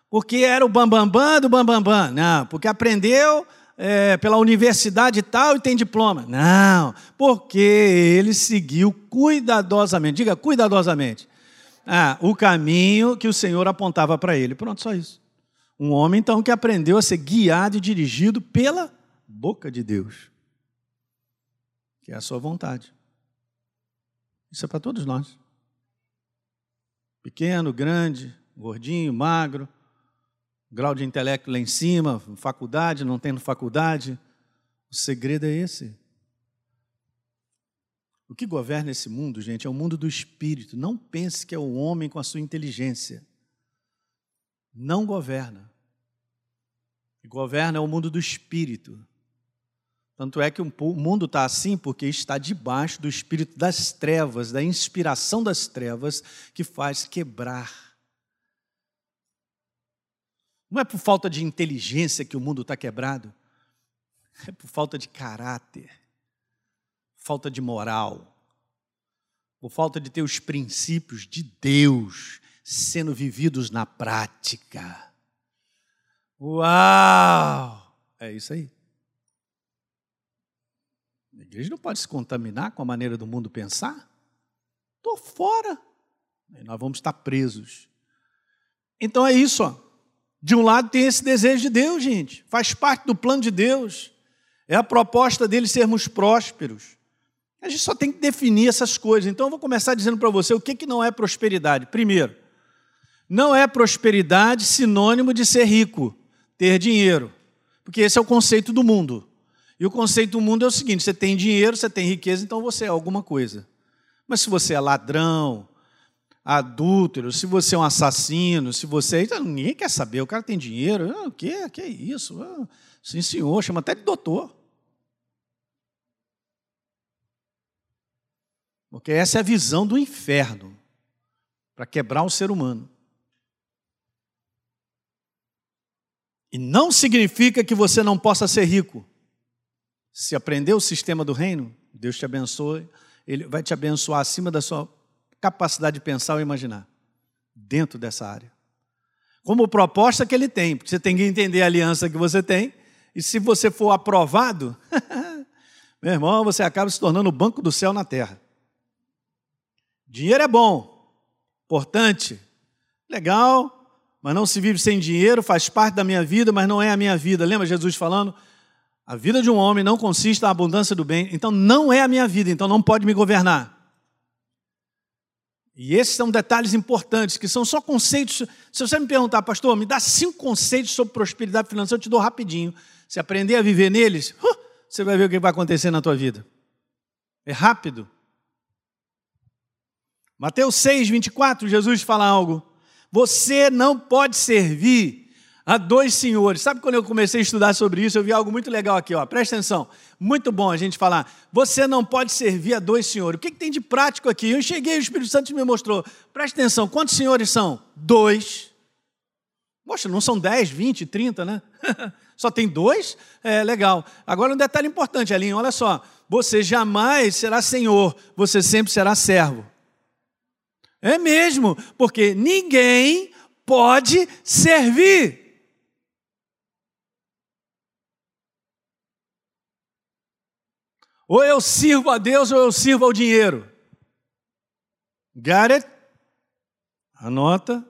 Porque era o bambambam bam, bam do bambambam? Bam, bam? Não. Porque aprendeu é, pela universidade tal e tem diploma? Não. Porque ele seguiu cuidadosamente, diga cuidadosamente, ah, o caminho que o Senhor apontava para ele. Pronto, só isso. Um homem então que aprendeu a ser guiado e dirigido pela boca de Deus, que é a sua vontade. Isso é para todos nós. Pequeno, grande, gordinho, magro, grau de intelecto lá em cima, faculdade, não tendo faculdade. O segredo é esse. O que governa esse mundo, gente, é o mundo do espírito. Não pense que é o homem com a sua inteligência. Não governa. Governa é o mundo do espírito. Tanto é que o mundo está assim porque está debaixo do espírito das trevas, da inspiração das trevas, que faz quebrar. Não é por falta de inteligência que o mundo está quebrado, é por falta de caráter, falta de moral, por falta de ter os princípios de Deus sendo vividos na prática. Uau! É isso aí. A igreja não pode se contaminar com a maneira do mundo pensar. Estou fora. E nós vamos estar presos. Então é isso. Ó. De um lado tem esse desejo de Deus, gente. Faz parte do plano de Deus. É a proposta dele sermos prósperos. A gente só tem que definir essas coisas. Então eu vou começar dizendo para você o que, que não é prosperidade. Primeiro, não é prosperidade sinônimo de ser rico, ter dinheiro. Porque esse é o conceito do mundo. E o conceito do mundo é o seguinte: você tem dinheiro, você tem riqueza, então você é alguma coisa. Mas se você é ladrão, adúltero, se você é um assassino, se você. Então, ninguém quer saber, o cara tem dinheiro. Ah, o que? que é isso? Ah, sim, senhor, chama até de doutor. Porque essa é a visão do inferno para quebrar o ser humano. E não significa que você não possa ser rico. Se aprender o sistema do reino, Deus te abençoe, Ele vai te abençoar acima da sua capacidade de pensar ou imaginar, dentro dessa área. Como proposta que Ele tem, porque você tem que entender a aliança que você tem, e se você for aprovado, *laughs* meu irmão, você acaba se tornando o banco do céu na terra. Dinheiro é bom, importante, legal, mas não se vive sem dinheiro, faz parte da minha vida, mas não é a minha vida. Lembra Jesus falando? A vida de um homem não consiste na abundância do bem, então não é a minha vida, então não pode me governar. E esses são detalhes importantes, que são só conceitos. Se você me perguntar, pastor, me dá cinco conceitos sobre prosperidade financeira, eu te dou rapidinho. Se aprender a viver neles, você vai ver o que vai acontecer na tua vida. É rápido. Mateus 6, 24, Jesus fala algo. Você não pode servir a dois senhores. Sabe quando eu comecei a estudar sobre isso, eu vi algo muito legal aqui, ó. Presta atenção. Muito bom a gente falar. Você não pode servir a dois senhores. O que, que tem de prático aqui? Eu cheguei, o Espírito Santo me mostrou. Presta atenção, quantos senhores são? Dois. Poxa, não são 10, 20, 30, né? *laughs* Só tem dois? É, legal. Agora um detalhe importante, Alinho, olha só. Você jamais será senhor, você sempre será servo. É mesmo, porque ninguém pode servir. Ou eu sirvo a Deus ou eu sirvo ao dinheiro. Got it? Anota.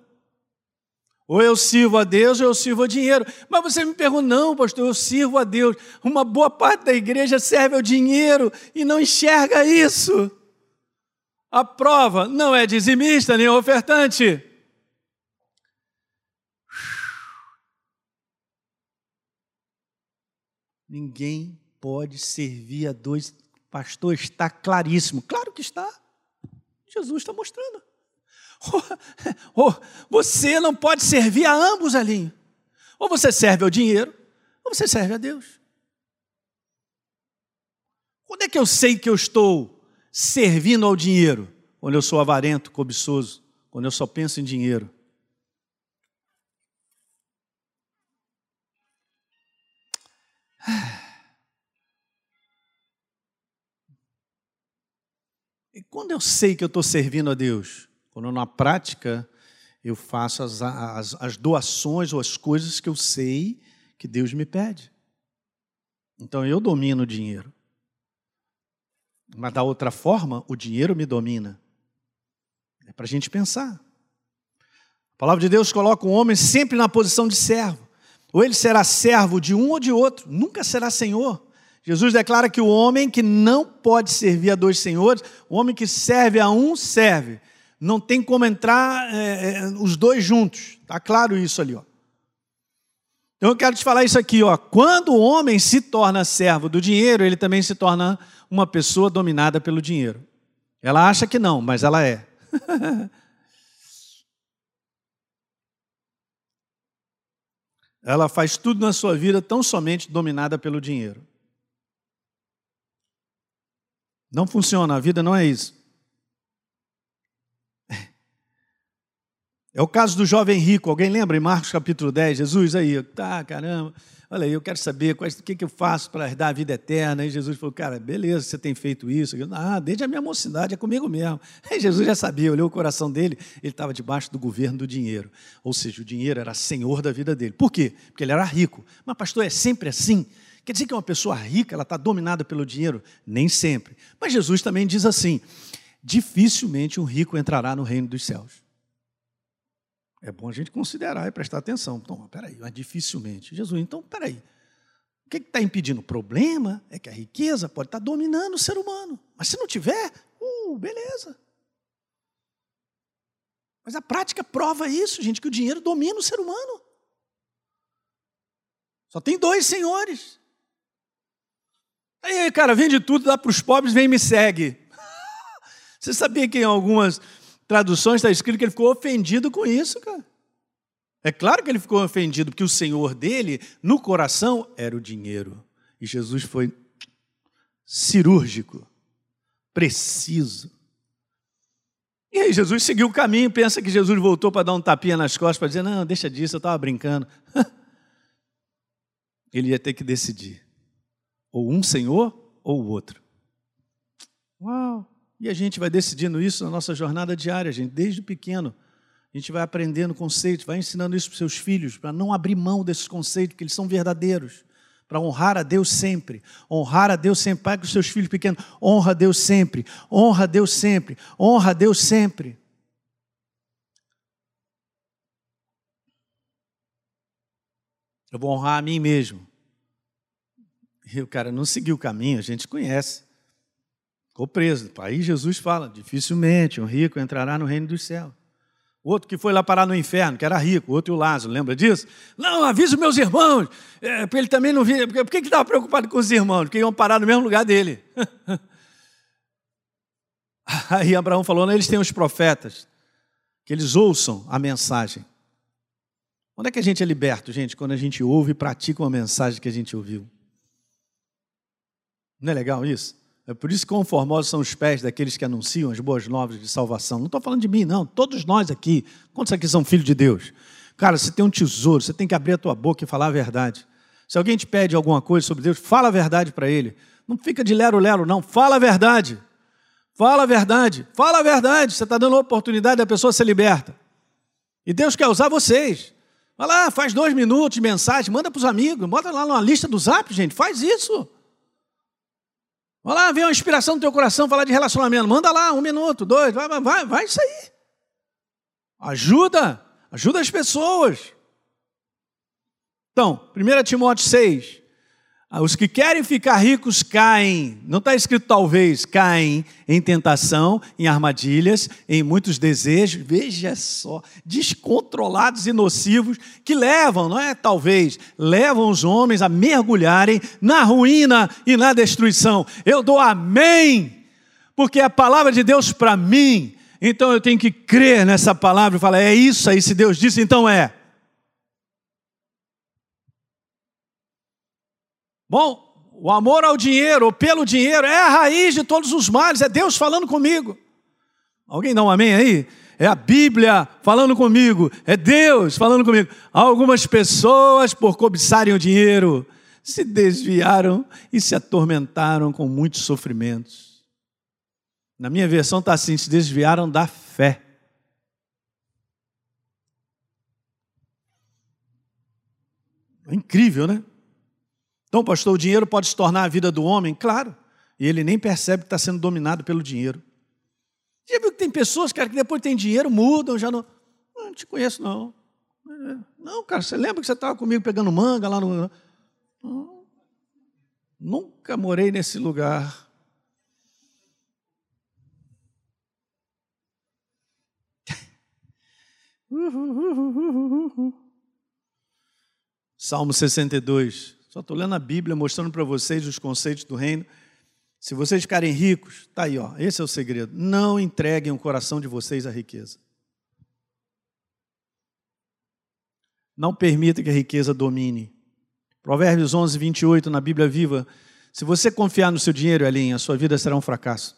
Ou eu sirvo a Deus ou eu sirvo ao dinheiro. Mas você me pergunta, não, pastor, eu sirvo a Deus. Uma boa parte da igreja serve ao dinheiro e não enxerga isso. A prova não é dizimista nem ofertante. Ninguém pode servir a dois. Pastor, está claríssimo. Claro que está. Jesus está mostrando. Oh, oh, você não pode servir a ambos ali. Ou você serve ao dinheiro, ou você serve a Deus. Quando é que eu sei que eu estou servindo ao dinheiro, quando eu sou avarento, cobiçoso, quando eu só penso em dinheiro. Quando eu sei que eu estou servindo a Deus? Quando na prática eu faço as, as, as doações ou as coisas que eu sei que Deus me pede. Então eu domino o dinheiro. Mas da outra forma, o dinheiro me domina. É para a gente pensar. A palavra de Deus coloca o homem sempre na posição de servo. Ou ele será servo de um ou de outro, nunca será senhor. Jesus declara que o homem que não pode servir a dois senhores, o homem que serve a um, serve. Não tem como entrar é, é os dois juntos. Está claro isso ali. Ó. Então eu quero te falar isso aqui. Ó. Quando o homem se torna servo do dinheiro, ele também se torna uma pessoa dominada pelo dinheiro. Ela acha que não, mas ela é. *laughs* ela faz tudo na sua vida tão somente dominada pelo dinheiro. Não funciona, a vida não é isso. É o caso do jovem rico. Alguém lembra em Marcos capítulo 10? Jesus aí, tá, caramba. Olha aí, eu quero saber quais, o que, que eu faço para herdar a vida eterna. E Jesus falou, cara, beleza, você tem feito isso. Eu, ah, desde a minha mocidade, é comigo mesmo. *laughs* Aí Jesus já sabia, olhou o coração dele, ele estava debaixo do governo do dinheiro. Ou seja, o dinheiro era senhor da vida dele. Por quê? Porque ele era rico. Mas, pastor, é sempre assim? Quer dizer que uma pessoa rica, ela está dominada pelo dinheiro? Nem sempre. Mas Jesus também diz assim, dificilmente um rico entrará no reino dos céus. É bom a gente considerar e prestar atenção. Então, peraí, mas dificilmente. Jesus, então, peraí. O que está impedindo? O problema é que a riqueza pode estar tá dominando o ser humano. Mas se não tiver, uh, beleza. Mas a prática prova isso, gente, que o dinheiro domina o ser humano. Só tem dois senhores. Aí, cara, vende tudo, dá para os pobres, vem e me segue. *laughs* Você sabia que em algumas traduções está escrito que ele ficou ofendido com isso, cara? É claro que ele ficou ofendido, porque o Senhor dele, no coração, era o dinheiro. E Jesus foi cirúrgico, preciso. E aí Jesus seguiu o caminho, pensa que Jesus voltou para dar um tapinha nas costas, para dizer, não, deixa disso, eu estava brincando. *laughs* Ele ia ter que decidir, ou um Senhor ou o outro. Uau! E a gente vai decidindo isso na nossa jornada diária, gente, desde pequeno. A gente vai aprendendo conceitos, vai ensinando isso para seus filhos, para não abrir mão desses conceitos, porque eles são verdadeiros. Para honrar a Deus sempre. Honrar a Deus sempre. Pai com os seus filhos pequenos. Honra a Deus sempre. Honra a Deus sempre. Honra a Deus sempre. Eu vou honrar a mim mesmo. E o cara não seguiu o caminho, a gente conhece. Ficou preso. Aí Jesus fala: dificilmente um rico entrará no reino dos céus. Outro que foi lá parar no inferno, que era rico, outro o Lázaro, lembra disso? Não, avisa meus irmãos, é, ele também não vir. Por que estava preocupado com os irmãos? Porque iam parar no mesmo lugar dele. *laughs* Aí Abraão falou: eles têm os profetas, que eles ouçam a mensagem. Onde é que a gente é liberto, gente? Quando a gente ouve e pratica uma mensagem que a gente ouviu. Não é legal isso? É por isso que conformosos são os pés daqueles que anunciam as boas novas de salvação. Não estou falando de mim, não. Todos nós aqui. Quantos aqui são filhos de Deus? Cara, você tem um tesouro, você tem que abrir a tua boca e falar a verdade. Se alguém te pede alguma coisa sobre Deus, fala a verdade para ele. Não fica de lero-lero, não. Fala a verdade. Fala a verdade. Fala a verdade. Você está dando a oportunidade da pessoa ser liberta. E Deus quer usar vocês. Vai lá, faz dois minutos de mensagem, manda para os amigos, bota lá na lista do zap, gente. Faz isso. Vai lá, vem uma inspiração no teu coração, falar de relacionamento. Manda lá, um minuto, dois, vai, vai, vai, isso aí. Ajuda, ajuda as pessoas. Então, 1 Timóteo 6, ah, os que querem ficar ricos caem, não está escrito talvez, caem em tentação, em armadilhas, em muitos desejos, veja só, descontrolados e nocivos, que levam, não é talvez, levam os homens a mergulharem na ruína e na destruição. Eu dou amém, porque é a palavra de Deus para mim, então eu tenho que crer nessa palavra e falar, é isso aí, se Deus disse, então é. Bom, o amor ao dinheiro ou pelo dinheiro é a raiz de todos os males, é Deus falando comigo. Alguém dá um amém aí? É a Bíblia falando comigo, é Deus falando comigo. Algumas pessoas, por cobiçarem o dinheiro, se desviaram e se atormentaram com muitos sofrimentos. Na minha versão está assim: se desviaram da fé. É incrível, né? Então, pastor, o dinheiro pode se tornar a vida do homem? Claro. E ele nem percebe que está sendo dominado pelo dinheiro. Já viu que tem pessoas, cara, que depois tem dinheiro, mudam, já não. Não te conheço, não. Não, cara, você lembra que você estava comigo pegando manga lá no. Não. Nunca morei nesse lugar. *laughs* Salmo 62. Só estou lendo a Bíblia, mostrando para vocês os conceitos do reino. Se vocês ficarem ricos, tá aí, ó, esse é o segredo. Não entreguem o coração de vocês à riqueza. Não permita que a riqueza domine. Provérbios 11, 28, na Bíblia Viva. Se você confiar no seu dinheiro, Elinha, a sua vida será um fracasso.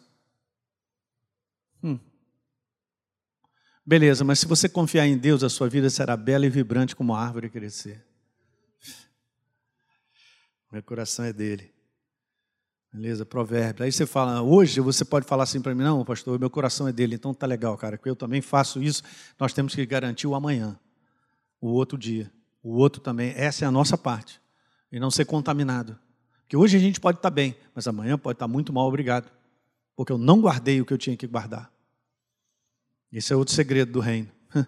Hum. Beleza, mas se você confiar em Deus, a sua vida será bela e vibrante como a árvore crescer. Meu coração é dele. Beleza? Provérbio. Aí você fala, hoje você pode falar assim para mim, não, pastor, meu coração é dele, então tá legal, cara, que eu também faço isso. Nós temos que garantir o amanhã, o outro dia, o outro também. Essa é a nossa parte. E não ser contaminado. Porque hoje a gente pode estar tá bem, mas amanhã pode estar tá muito mal, obrigado. Porque eu não guardei o que eu tinha que guardar. Esse é outro segredo do reino. *laughs*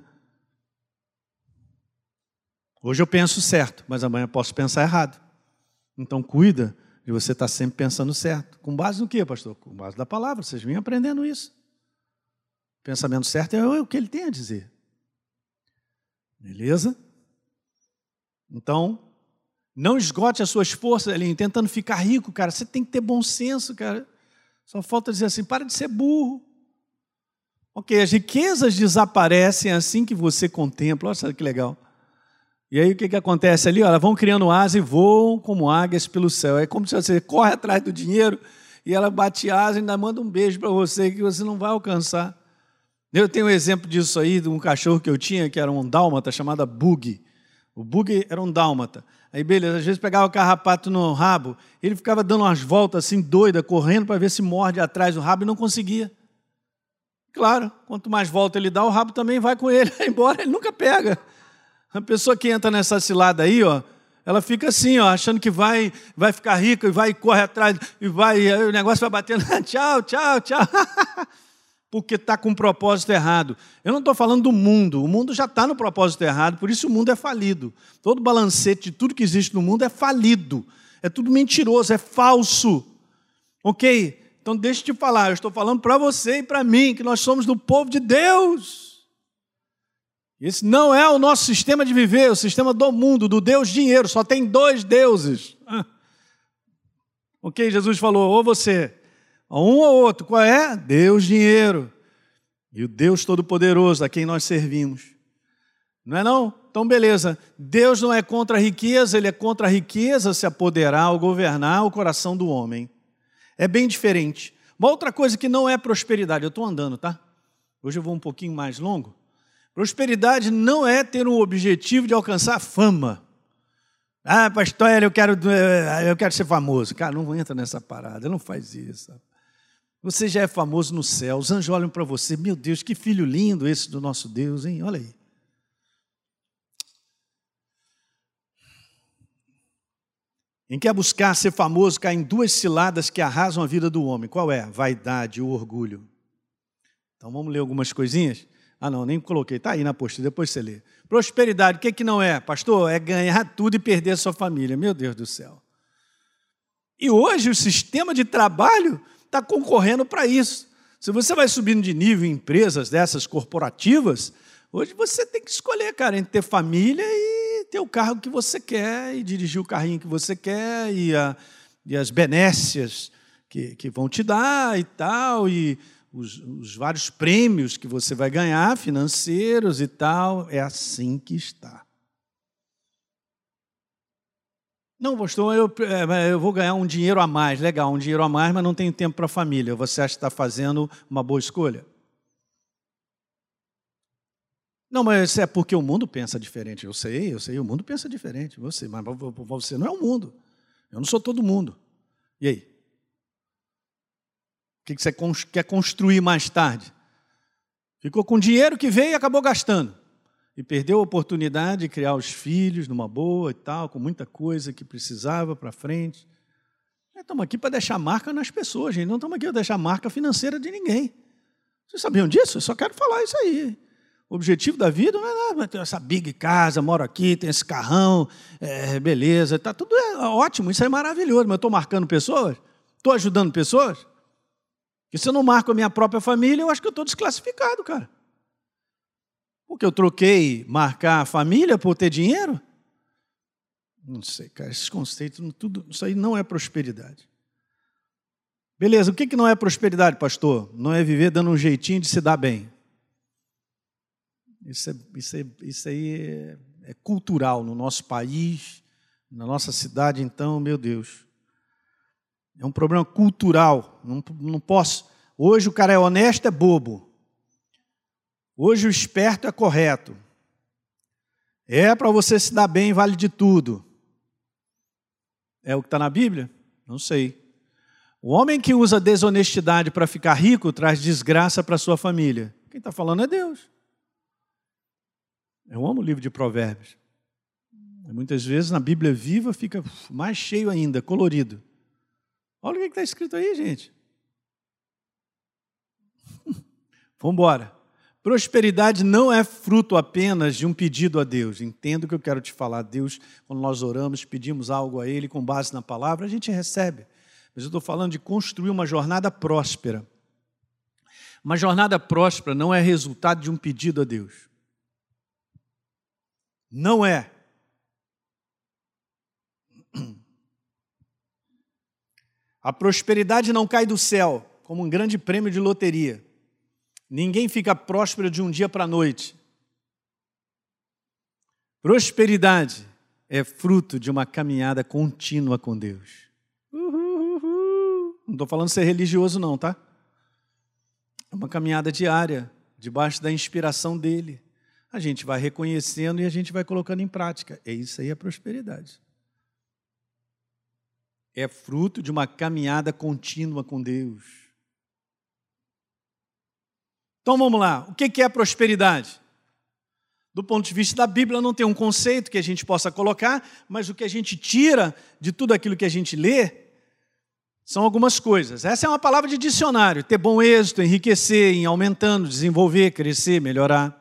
Hoje eu penso certo, mas amanhã posso pensar errado. Então cuida de você estar sempre pensando certo. Com base no quê, pastor? Com base da palavra. Vocês vêm aprendendo isso. Pensamento certo é o que ele tem a dizer. Beleza? Então, não esgote as suas forças ali tentando ficar rico, cara. Você tem que ter bom senso, cara. Só falta dizer assim: para de ser burro. Ok, as riquezas desaparecem assim que você contempla. Olha que legal. E aí o que, que acontece ali? Elas vão criando asa e voam como águias pelo céu. É como se você corre atrás do dinheiro e ela bate asa e ainda manda um beijo para você que você não vai alcançar. Eu tenho um exemplo disso aí, de um cachorro que eu tinha, que era um dálmata, chamado Bug. O Bug era um dálmata. Aí, beleza, às vezes pegava o carrapato no rabo, ele ficava dando umas voltas assim, doida, correndo para ver se morde atrás do rabo e não conseguia. Claro, quanto mais volta ele dá, o rabo também vai com ele, *laughs* embora ele nunca pega. A pessoa que entra nessa cilada aí, ó, ela fica assim, ó, achando que vai, vai ficar rica e vai corre atrás e vai, e o negócio vai batendo, *laughs* tchau, tchau, tchau. *laughs* porque está com um propósito errado. Eu não estou falando do mundo, o mundo já está no propósito errado, por isso o mundo é falido. Todo balancete de tudo que existe no mundo é falido, é tudo mentiroso, é falso. Ok? Então deixa eu te falar, eu estou falando para você e para mim, que nós somos do povo de Deus. Esse não é o nosso sistema de viver, o sistema do mundo, do Deus dinheiro, só tem dois deuses. Ah. Ok, Jesus falou, ou você um ou outro, qual é? Deus dinheiro. E o Deus Todo-Poderoso a quem nós servimos. Não é não? Então beleza. Deus não é contra a riqueza, ele é contra a riqueza se apoderar ou governar o coração do homem. É bem diferente. Uma outra coisa que não é prosperidade, eu estou andando, tá? Hoje eu vou um pouquinho mais longo. Prosperidade não é ter um objetivo de alcançar fama. Ah, pastor, eu quero, eu quero ser famoso. Cara, não entra nessa parada, não faz isso. Você já é famoso no céu, os anjos olham para você, meu Deus, que filho lindo esse do nosso Deus, hein? Olha aí. Em quer buscar ser famoso, cai em duas ciladas que arrasam a vida do homem. Qual é? Vaidade e orgulho. Então vamos ler algumas coisinhas? Ah, não, nem coloquei. Está aí na postura, depois você lê. Prosperidade, o que, que não é? Pastor, é ganhar tudo e perder a sua família. Meu Deus do céu. E hoje o sistema de trabalho está concorrendo para isso. Se você vai subindo de nível em empresas dessas corporativas, hoje você tem que escolher, cara, entre ter família e ter o carro que você quer, e dirigir o carrinho que você quer, e, a, e as benécias que, que vão te dar e tal, e os, os vários prêmios que você vai ganhar, financeiros e tal. É assim que está. Não, pastor, eu, é, eu vou ganhar um dinheiro a mais. Legal, um dinheiro a mais, mas não tenho tempo para a família. Você acha que está fazendo uma boa escolha? Não, mas é porque o mundo pensa diferente. Eu sei, eu sei, o mundo pensa diferente. Você, mas você não é o mundo. Eu não sou todo mundo. E aí? Que você quer construir mais tarde? Ficou com dinheiro que veio e acabou gastando e perdeu a oportunidade de criar os filhos numa boa e tal, com muita coisa que precisava para frente. Estamos aqui para deixar marca nas pessoas, gente. Não estamos aqui para deixar marca financeira de ninguém. Vocês sabiam disso? Eu só quero falar isso aí. O objetivo da vida não é nada, essa big casa, moro aqui, tem esse carrão, é, beleza, tá tudo é ótimo, isso é maravilhoso, mas eu estou marcando pessoas? Estou ajudando pessoas? Porque se eu não marco a minha própria família, eu acho que eu estou desclassificado, cara. Porque eu troquei marcar a família por ter dinheiro? Não sei, cara, esses conceitos, tudo, isso aí não é prosperidade. Beleza, o que, que não é prosperidade, pastor? Não é viver dando um jeitinho de se dar bem. Isso, é, isso, é, isso aí é, é cultural no nosso país, na nossa cidade, então, meu Deus. É um problema cultural. Não, não posso. Hoje o cara é honesto, é bobo. Hoje o esperto é correto. É para você se dar bem, vale de tudo. É o que está na Bíblia? Não sei. O homem que usa desonestidade para ficar rico traz desgraça para sua família. Quem está falando é Deus. Eu amo o livro de Provérbios. Muitas vezes na Bíblia viva fica mais cheio ainda, colorido. Olha o que está escrito aí, gente. *laughs* Vamos embora. Prosperidade não é fruto apenas de um pedido a Deus. Entendo o que eu quero te falar. Deus, quando nós oramos, pedimos algo a Ele com base na palavra, a gente recebe. Mas eu estou falando de construir uma jornada próspera. Uma jornada próspera não é resultado de um pedido a Deus. Não é. A prosperidade não cai do céu como um grande prêmio de loteria. Ninguém fica próspero de um dia para a noite. Prosperidade é fruto de uma caminhada contínua com Deus. Não estou falando ser religioso, não, tá? É uma caminhada diária, debaixo da inspiração dele. A gente vai reconhecendo e a gente vai colocando em prática. É isso aí a prosperidade. É fruto de uma caminhada contínua com Deus. Então vamos lá, o que é prosperidade? Do ponto de vista da Bíblia, não tem um conceito que a gente possa colocar, mas o que a gente tira de tudo aquilo que a gente lê são algumas coisas. Essa é uma palavra de dicionário: ter bom êxito, enriquecer, em aumentando, desenvolver, crescer, melhorar.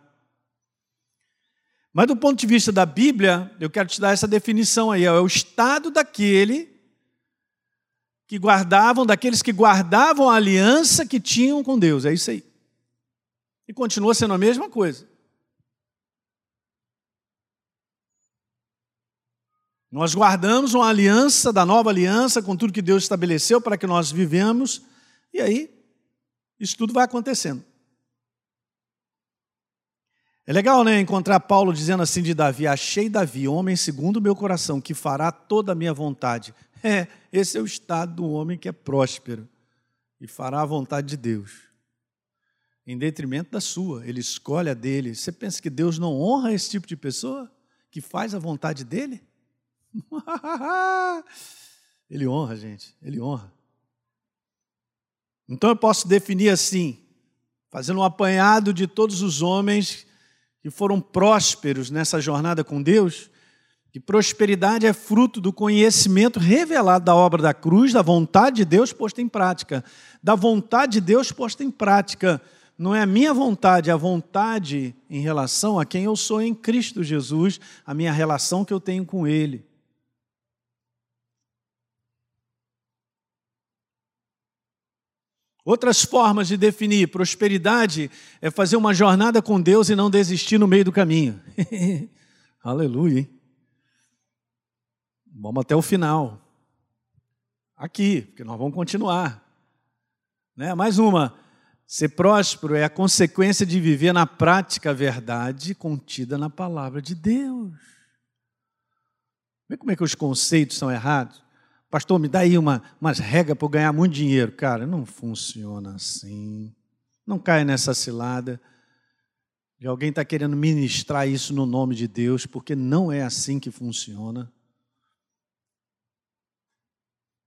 Mas do ponto de vista da Bíblia, eu quero te dar essa definição aí: é o estado daquele que guardavam, daqueles que guardavam a aliança que tinham com Deus. É isso aí. E continua sendo a mesma coisa. Nós guardamos uma aliança da nova aliança com tudo que Deus estabeleceu para que nós vivemos, e aí isso tudo vai acontecendo. É legal, né, encontrar Paulo dizendo assim de Davi: Achei Davi, homem segundo o meu coração, que fará toda a minha vontade. *laughs* É, esse é o estado do homem que é próspero e fará a vontade de Deus em detrimento da sua, ele escolhe a dele. Você pensa que Deus não honra esse tipo de pessoa que faz a vontade dele? *laughs* ele honra, gente, ele honra. Então eu posso definir assim, fazendo um apanhado de todos os homens que foram prósperos nessa jornada com Deus, que prosperidade é fruto do conhecimento revelado da obra da cruz, da vontade de Deus posta em prática, da vontade de Deus posta em prática não é a minha vontade, é a vontade em relação a quem eu sou em Cristo Jesus, a minha relação que eu tenho com Ele. Outras formas de definir prosperidade é fazer uma jornada com Deus e não desistir no meio do caminho. *laughs* Aleluia, hein? Vamos até o final. Aqui, porque nós vamos continuar. Né? Mais uma. Ser próspero é a consequência de viver na prática a verdade contida na palavra de Deus. Vê como é que os conceitos são errados? Pastor, me dá aí uma, umas regras para eu ganhar muito dinheiro. Cara, não funciona assim. Não caia nessa cilada. E alguém está querendo ministrar isso no nome de Deus, porque não é assim que funciona.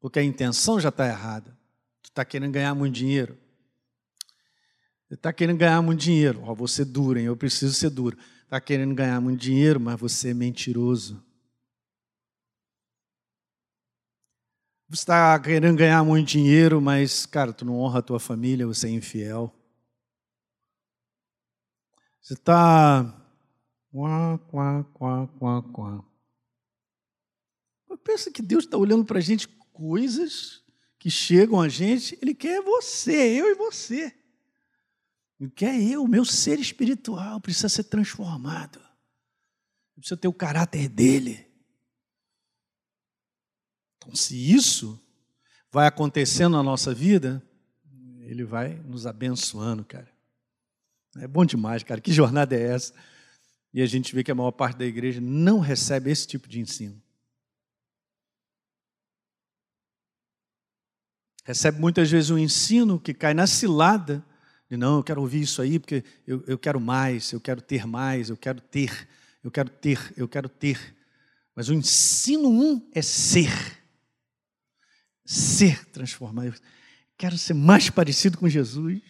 Porque a intenção já está errada. Tu está querendo ganhar muito dinheiro. Você está querendo ganhar muito dinheiro. Ó, você é duro, hein? Eu preciso ser duro. Está querendo ganhar muito dinheiro, mas você é mentiroso. Você está querendo ganhar muito dinheiro, mas, cara, tu não honra a tua família, você é infiel. Você está. Quá, quá, quá, quá, quá. Pensa que Deus está olhando para a gente coisas que chegam a gente, Ele quer você, eu e você. O que é eu, meu ser espiritual precisa ser transformado. Precisa ter o caráter dele. Então, se isso vai acontecendo na nossa vida, ele vai nos abençoando, cara. É bom demais, cara. Que jornada é essa? E a gente vê que a maior parte da igreja não recebe esse tipo de ensino. Recebe muitas vezes um ensino que cai na cilada de não, eu quero ouvir isso aí porque eu, eu quero mais, eu quero ter mais, eu quero ter, eu quero ter, eu quero ter. Mas o ensino um é ser. Ser transformado. Eu quero ser mais parecido com Jesus.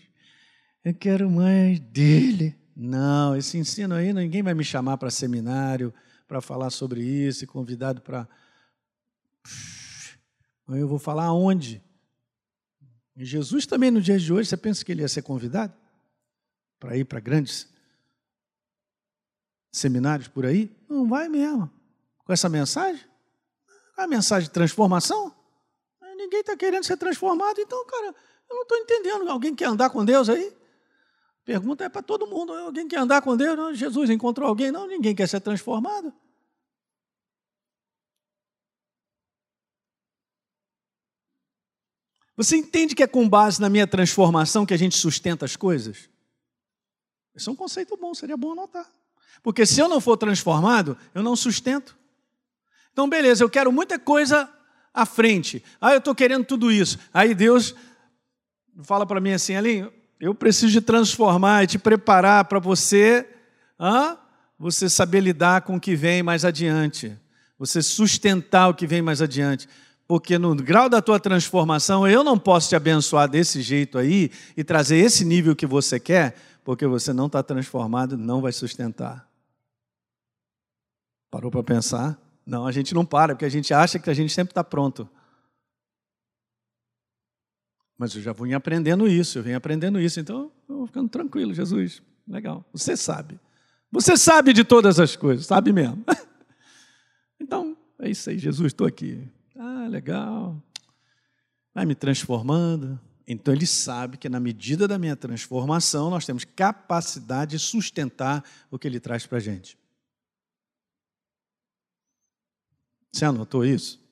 Eu quero mais dele. Não, esse ensino aí, ninguém vai me chamar para seminário para falar sobre isso, e convidado para. Eu vou falar aonde? E Jesus também, no dia de hoje, você pensa que ele ia ser convidado para ir para grandes seminários por aí? Não vai mesmo. Com essa mensagem? A mensagem de transformação? Ninguém está querendo ser transformado, então, cara, eu não estou entendendo. Alguém quer andar com Deus aí? Pergunta é para todo mundo. Alguém quer andar com Deus? Não, Jesus encontrou alguém? Não, ninguém quer ser transformado. Você entende que é com base na minha transformação que a gente sustenta as coisas? Esse é um conceito bom, seria bom anotar. Porque se eu não for transformado, eu não sustento. Então, beleza, eu quero muita coisa à frente. Ah, eu estou querendo tudo isso. Aí Deus fala para mim assim, ali, eu preciso de transformar e te preparar para você, ah, você saber lidar com o que vem mais adiante. Você sustentar o que vem mais adiante porque no grau da tua transformação eu não posso te abençoar desse jeito aí e trazer esse nível que você quer, porque você não está transformado, não vai sustentar. Parou para pensar? Não, a gente não para, porque a gente acha que a gente sempre está pronto. Mas eu já vim aprendendo isso, eu venho aprendendo isso, então eu vou ficando tranquilo, Jesus. Legal, você sabe. Você sabe de todas as coisas, sabe mesmo. *laughs* Então, é isso aí, Jesus, estou aqui. Ah, legal. Vai me transformando. Então ele sabe que na medida da minha transformação nós temos capacidade de sustentar o que ele traz para a gente. Você anotou isso?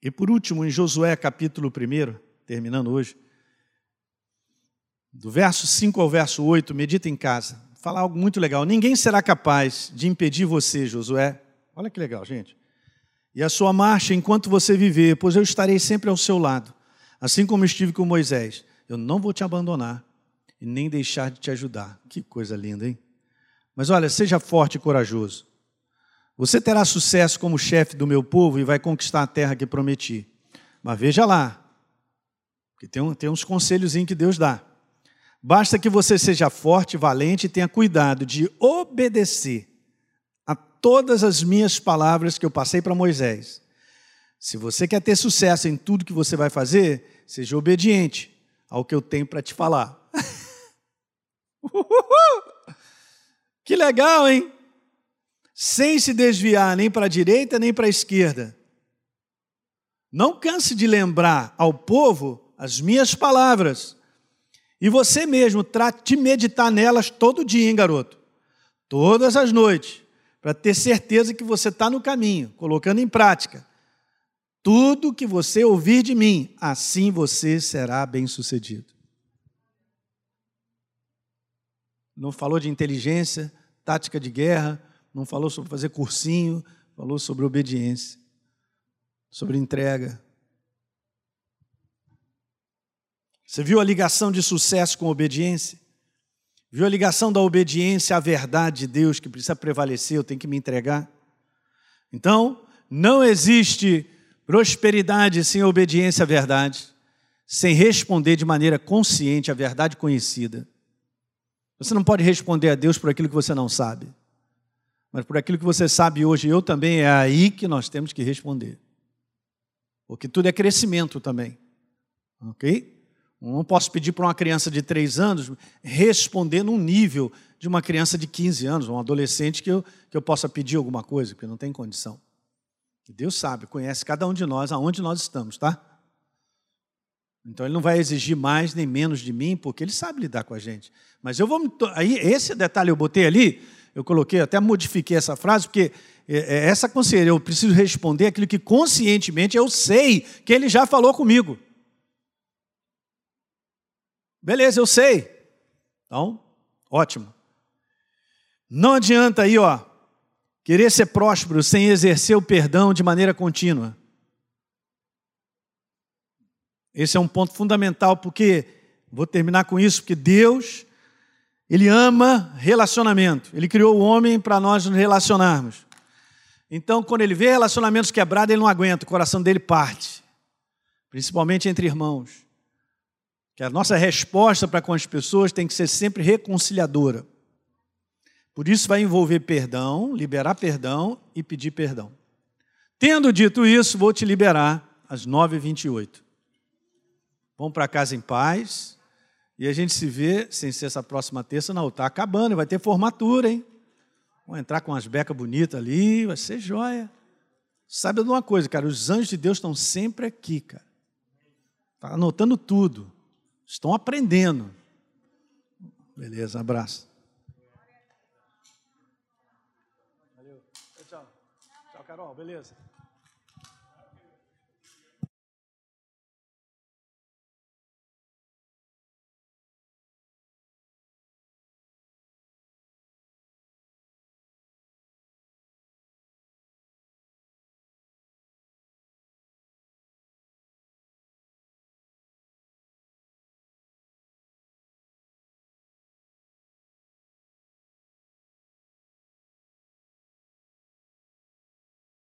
E por último, em Josué capítulo 1, terminando hoje, do verso 5 ao verso 8, medita em casa falar algo muito legal. Ninguém será capaz de impedir você, Josué. Olha que legal, gente. E a sua marcha enquanto você viver, pois eu estarei sempre ao seu lado, assim como estive com Moisés. Eu não vou te abandonar e nem deixar de te ajudar. Que coisa linda, hein? Mas olha, seja forte e corajoso. Você terá sucesso como chefe do meu povo e vai conquistar a terra que prometi. Mas veja lá, porque tem, tem uns conselhos que Deus dá. Basta que você seja forte, valente e tenha cuidado de obedecer a todas as minhas palavras que eu passei para Moisés. Se você quer ter sucesso em tudo que você vai fazer, seja obediente ao que eu tenho para te falar. *laughs* que legal, hein? Sem se desviar nem para a direita nem para a esquerda. Não canse de lembrar ao povo as minhas palavras e você mesmo trate de meditar nelas todo dia, hein, garoto? Todas as noites, para ter certeza que você está no caminho, colocando em prática. Tudo que você ouvir de mim, assim você será bem-sucedido. Não falou de inteligência, tática de guerra, não falou sobre fazer cursinho, falou sobre obediência, sobre entrega, Você viu a ligação de sucesso com obediência? Viu a ligação da obediência à verdade de Deus que precisa prevalecer, eu tenho que me entregar? Então, não existe prosperidade sem obediência à verdade, sem responder de maneira consciente à verdade conhecida. Você não pode responder a Deus por aquilo que você não sabe, mas por aquilo que você sabe hoje, eu também, é aí que nós temos que responder. Porque tudo é crescimento também. Ok? Não posso pedir para uma criança de 3 anos responder num nível de uma criança de 15 anos, um adolescente, que eu, que eu possa pedir alguma coisa, porque não tem condição. Deus sabe, conhece cada um de nós, aonde nós estamos, tá? Então ele não vai exigir mais nem menos de mim, porque ele sabe lidar com a gente. Mas eu vou. Aí, esse detalhe eu botei ali, eu coloquei, até modifiquei essa frase, porque é, é, essa consciência, eu preciso responder aquilo que conscientemente eu sei que ele já falou comigo. Beleza, eu sei. Então, ótimo. Não adianta aí, ó, querer ser próspero sem exercer o perdão de maneira contínua. Esse é um ponto fundamental, porque, vou terminar com isso, porque Deus, Ele ama relacionamento. Ele criou o homem para nós nos relacionarmos. Então, quando Ele vê relacionamentos quebrados, Ele não aguenta, o coração dele parte. Principalmente entre irmãos que a nossa resposta para com as pessoas tem que ser sempre reconciliadora. Por isso vai envolver perdão, liberar perdão e pedir perdão. Tendo dito isso, vou te liberar às 9h28. Vão para casa em paz. E a gente se vê, sem ser essa próxima terça, não. Está acabando, vai ter formatura, hein? Vão entrar com umas becas bonitas ali, vai ser joia. Sabe de uma coisa, cara? Os anjos de Deus estão sempre aqui, cara. Está anotando tudo. Estão aprendendo. Beleza, abraço. Valeu. Tchau. Tchau, Carol. Beleza.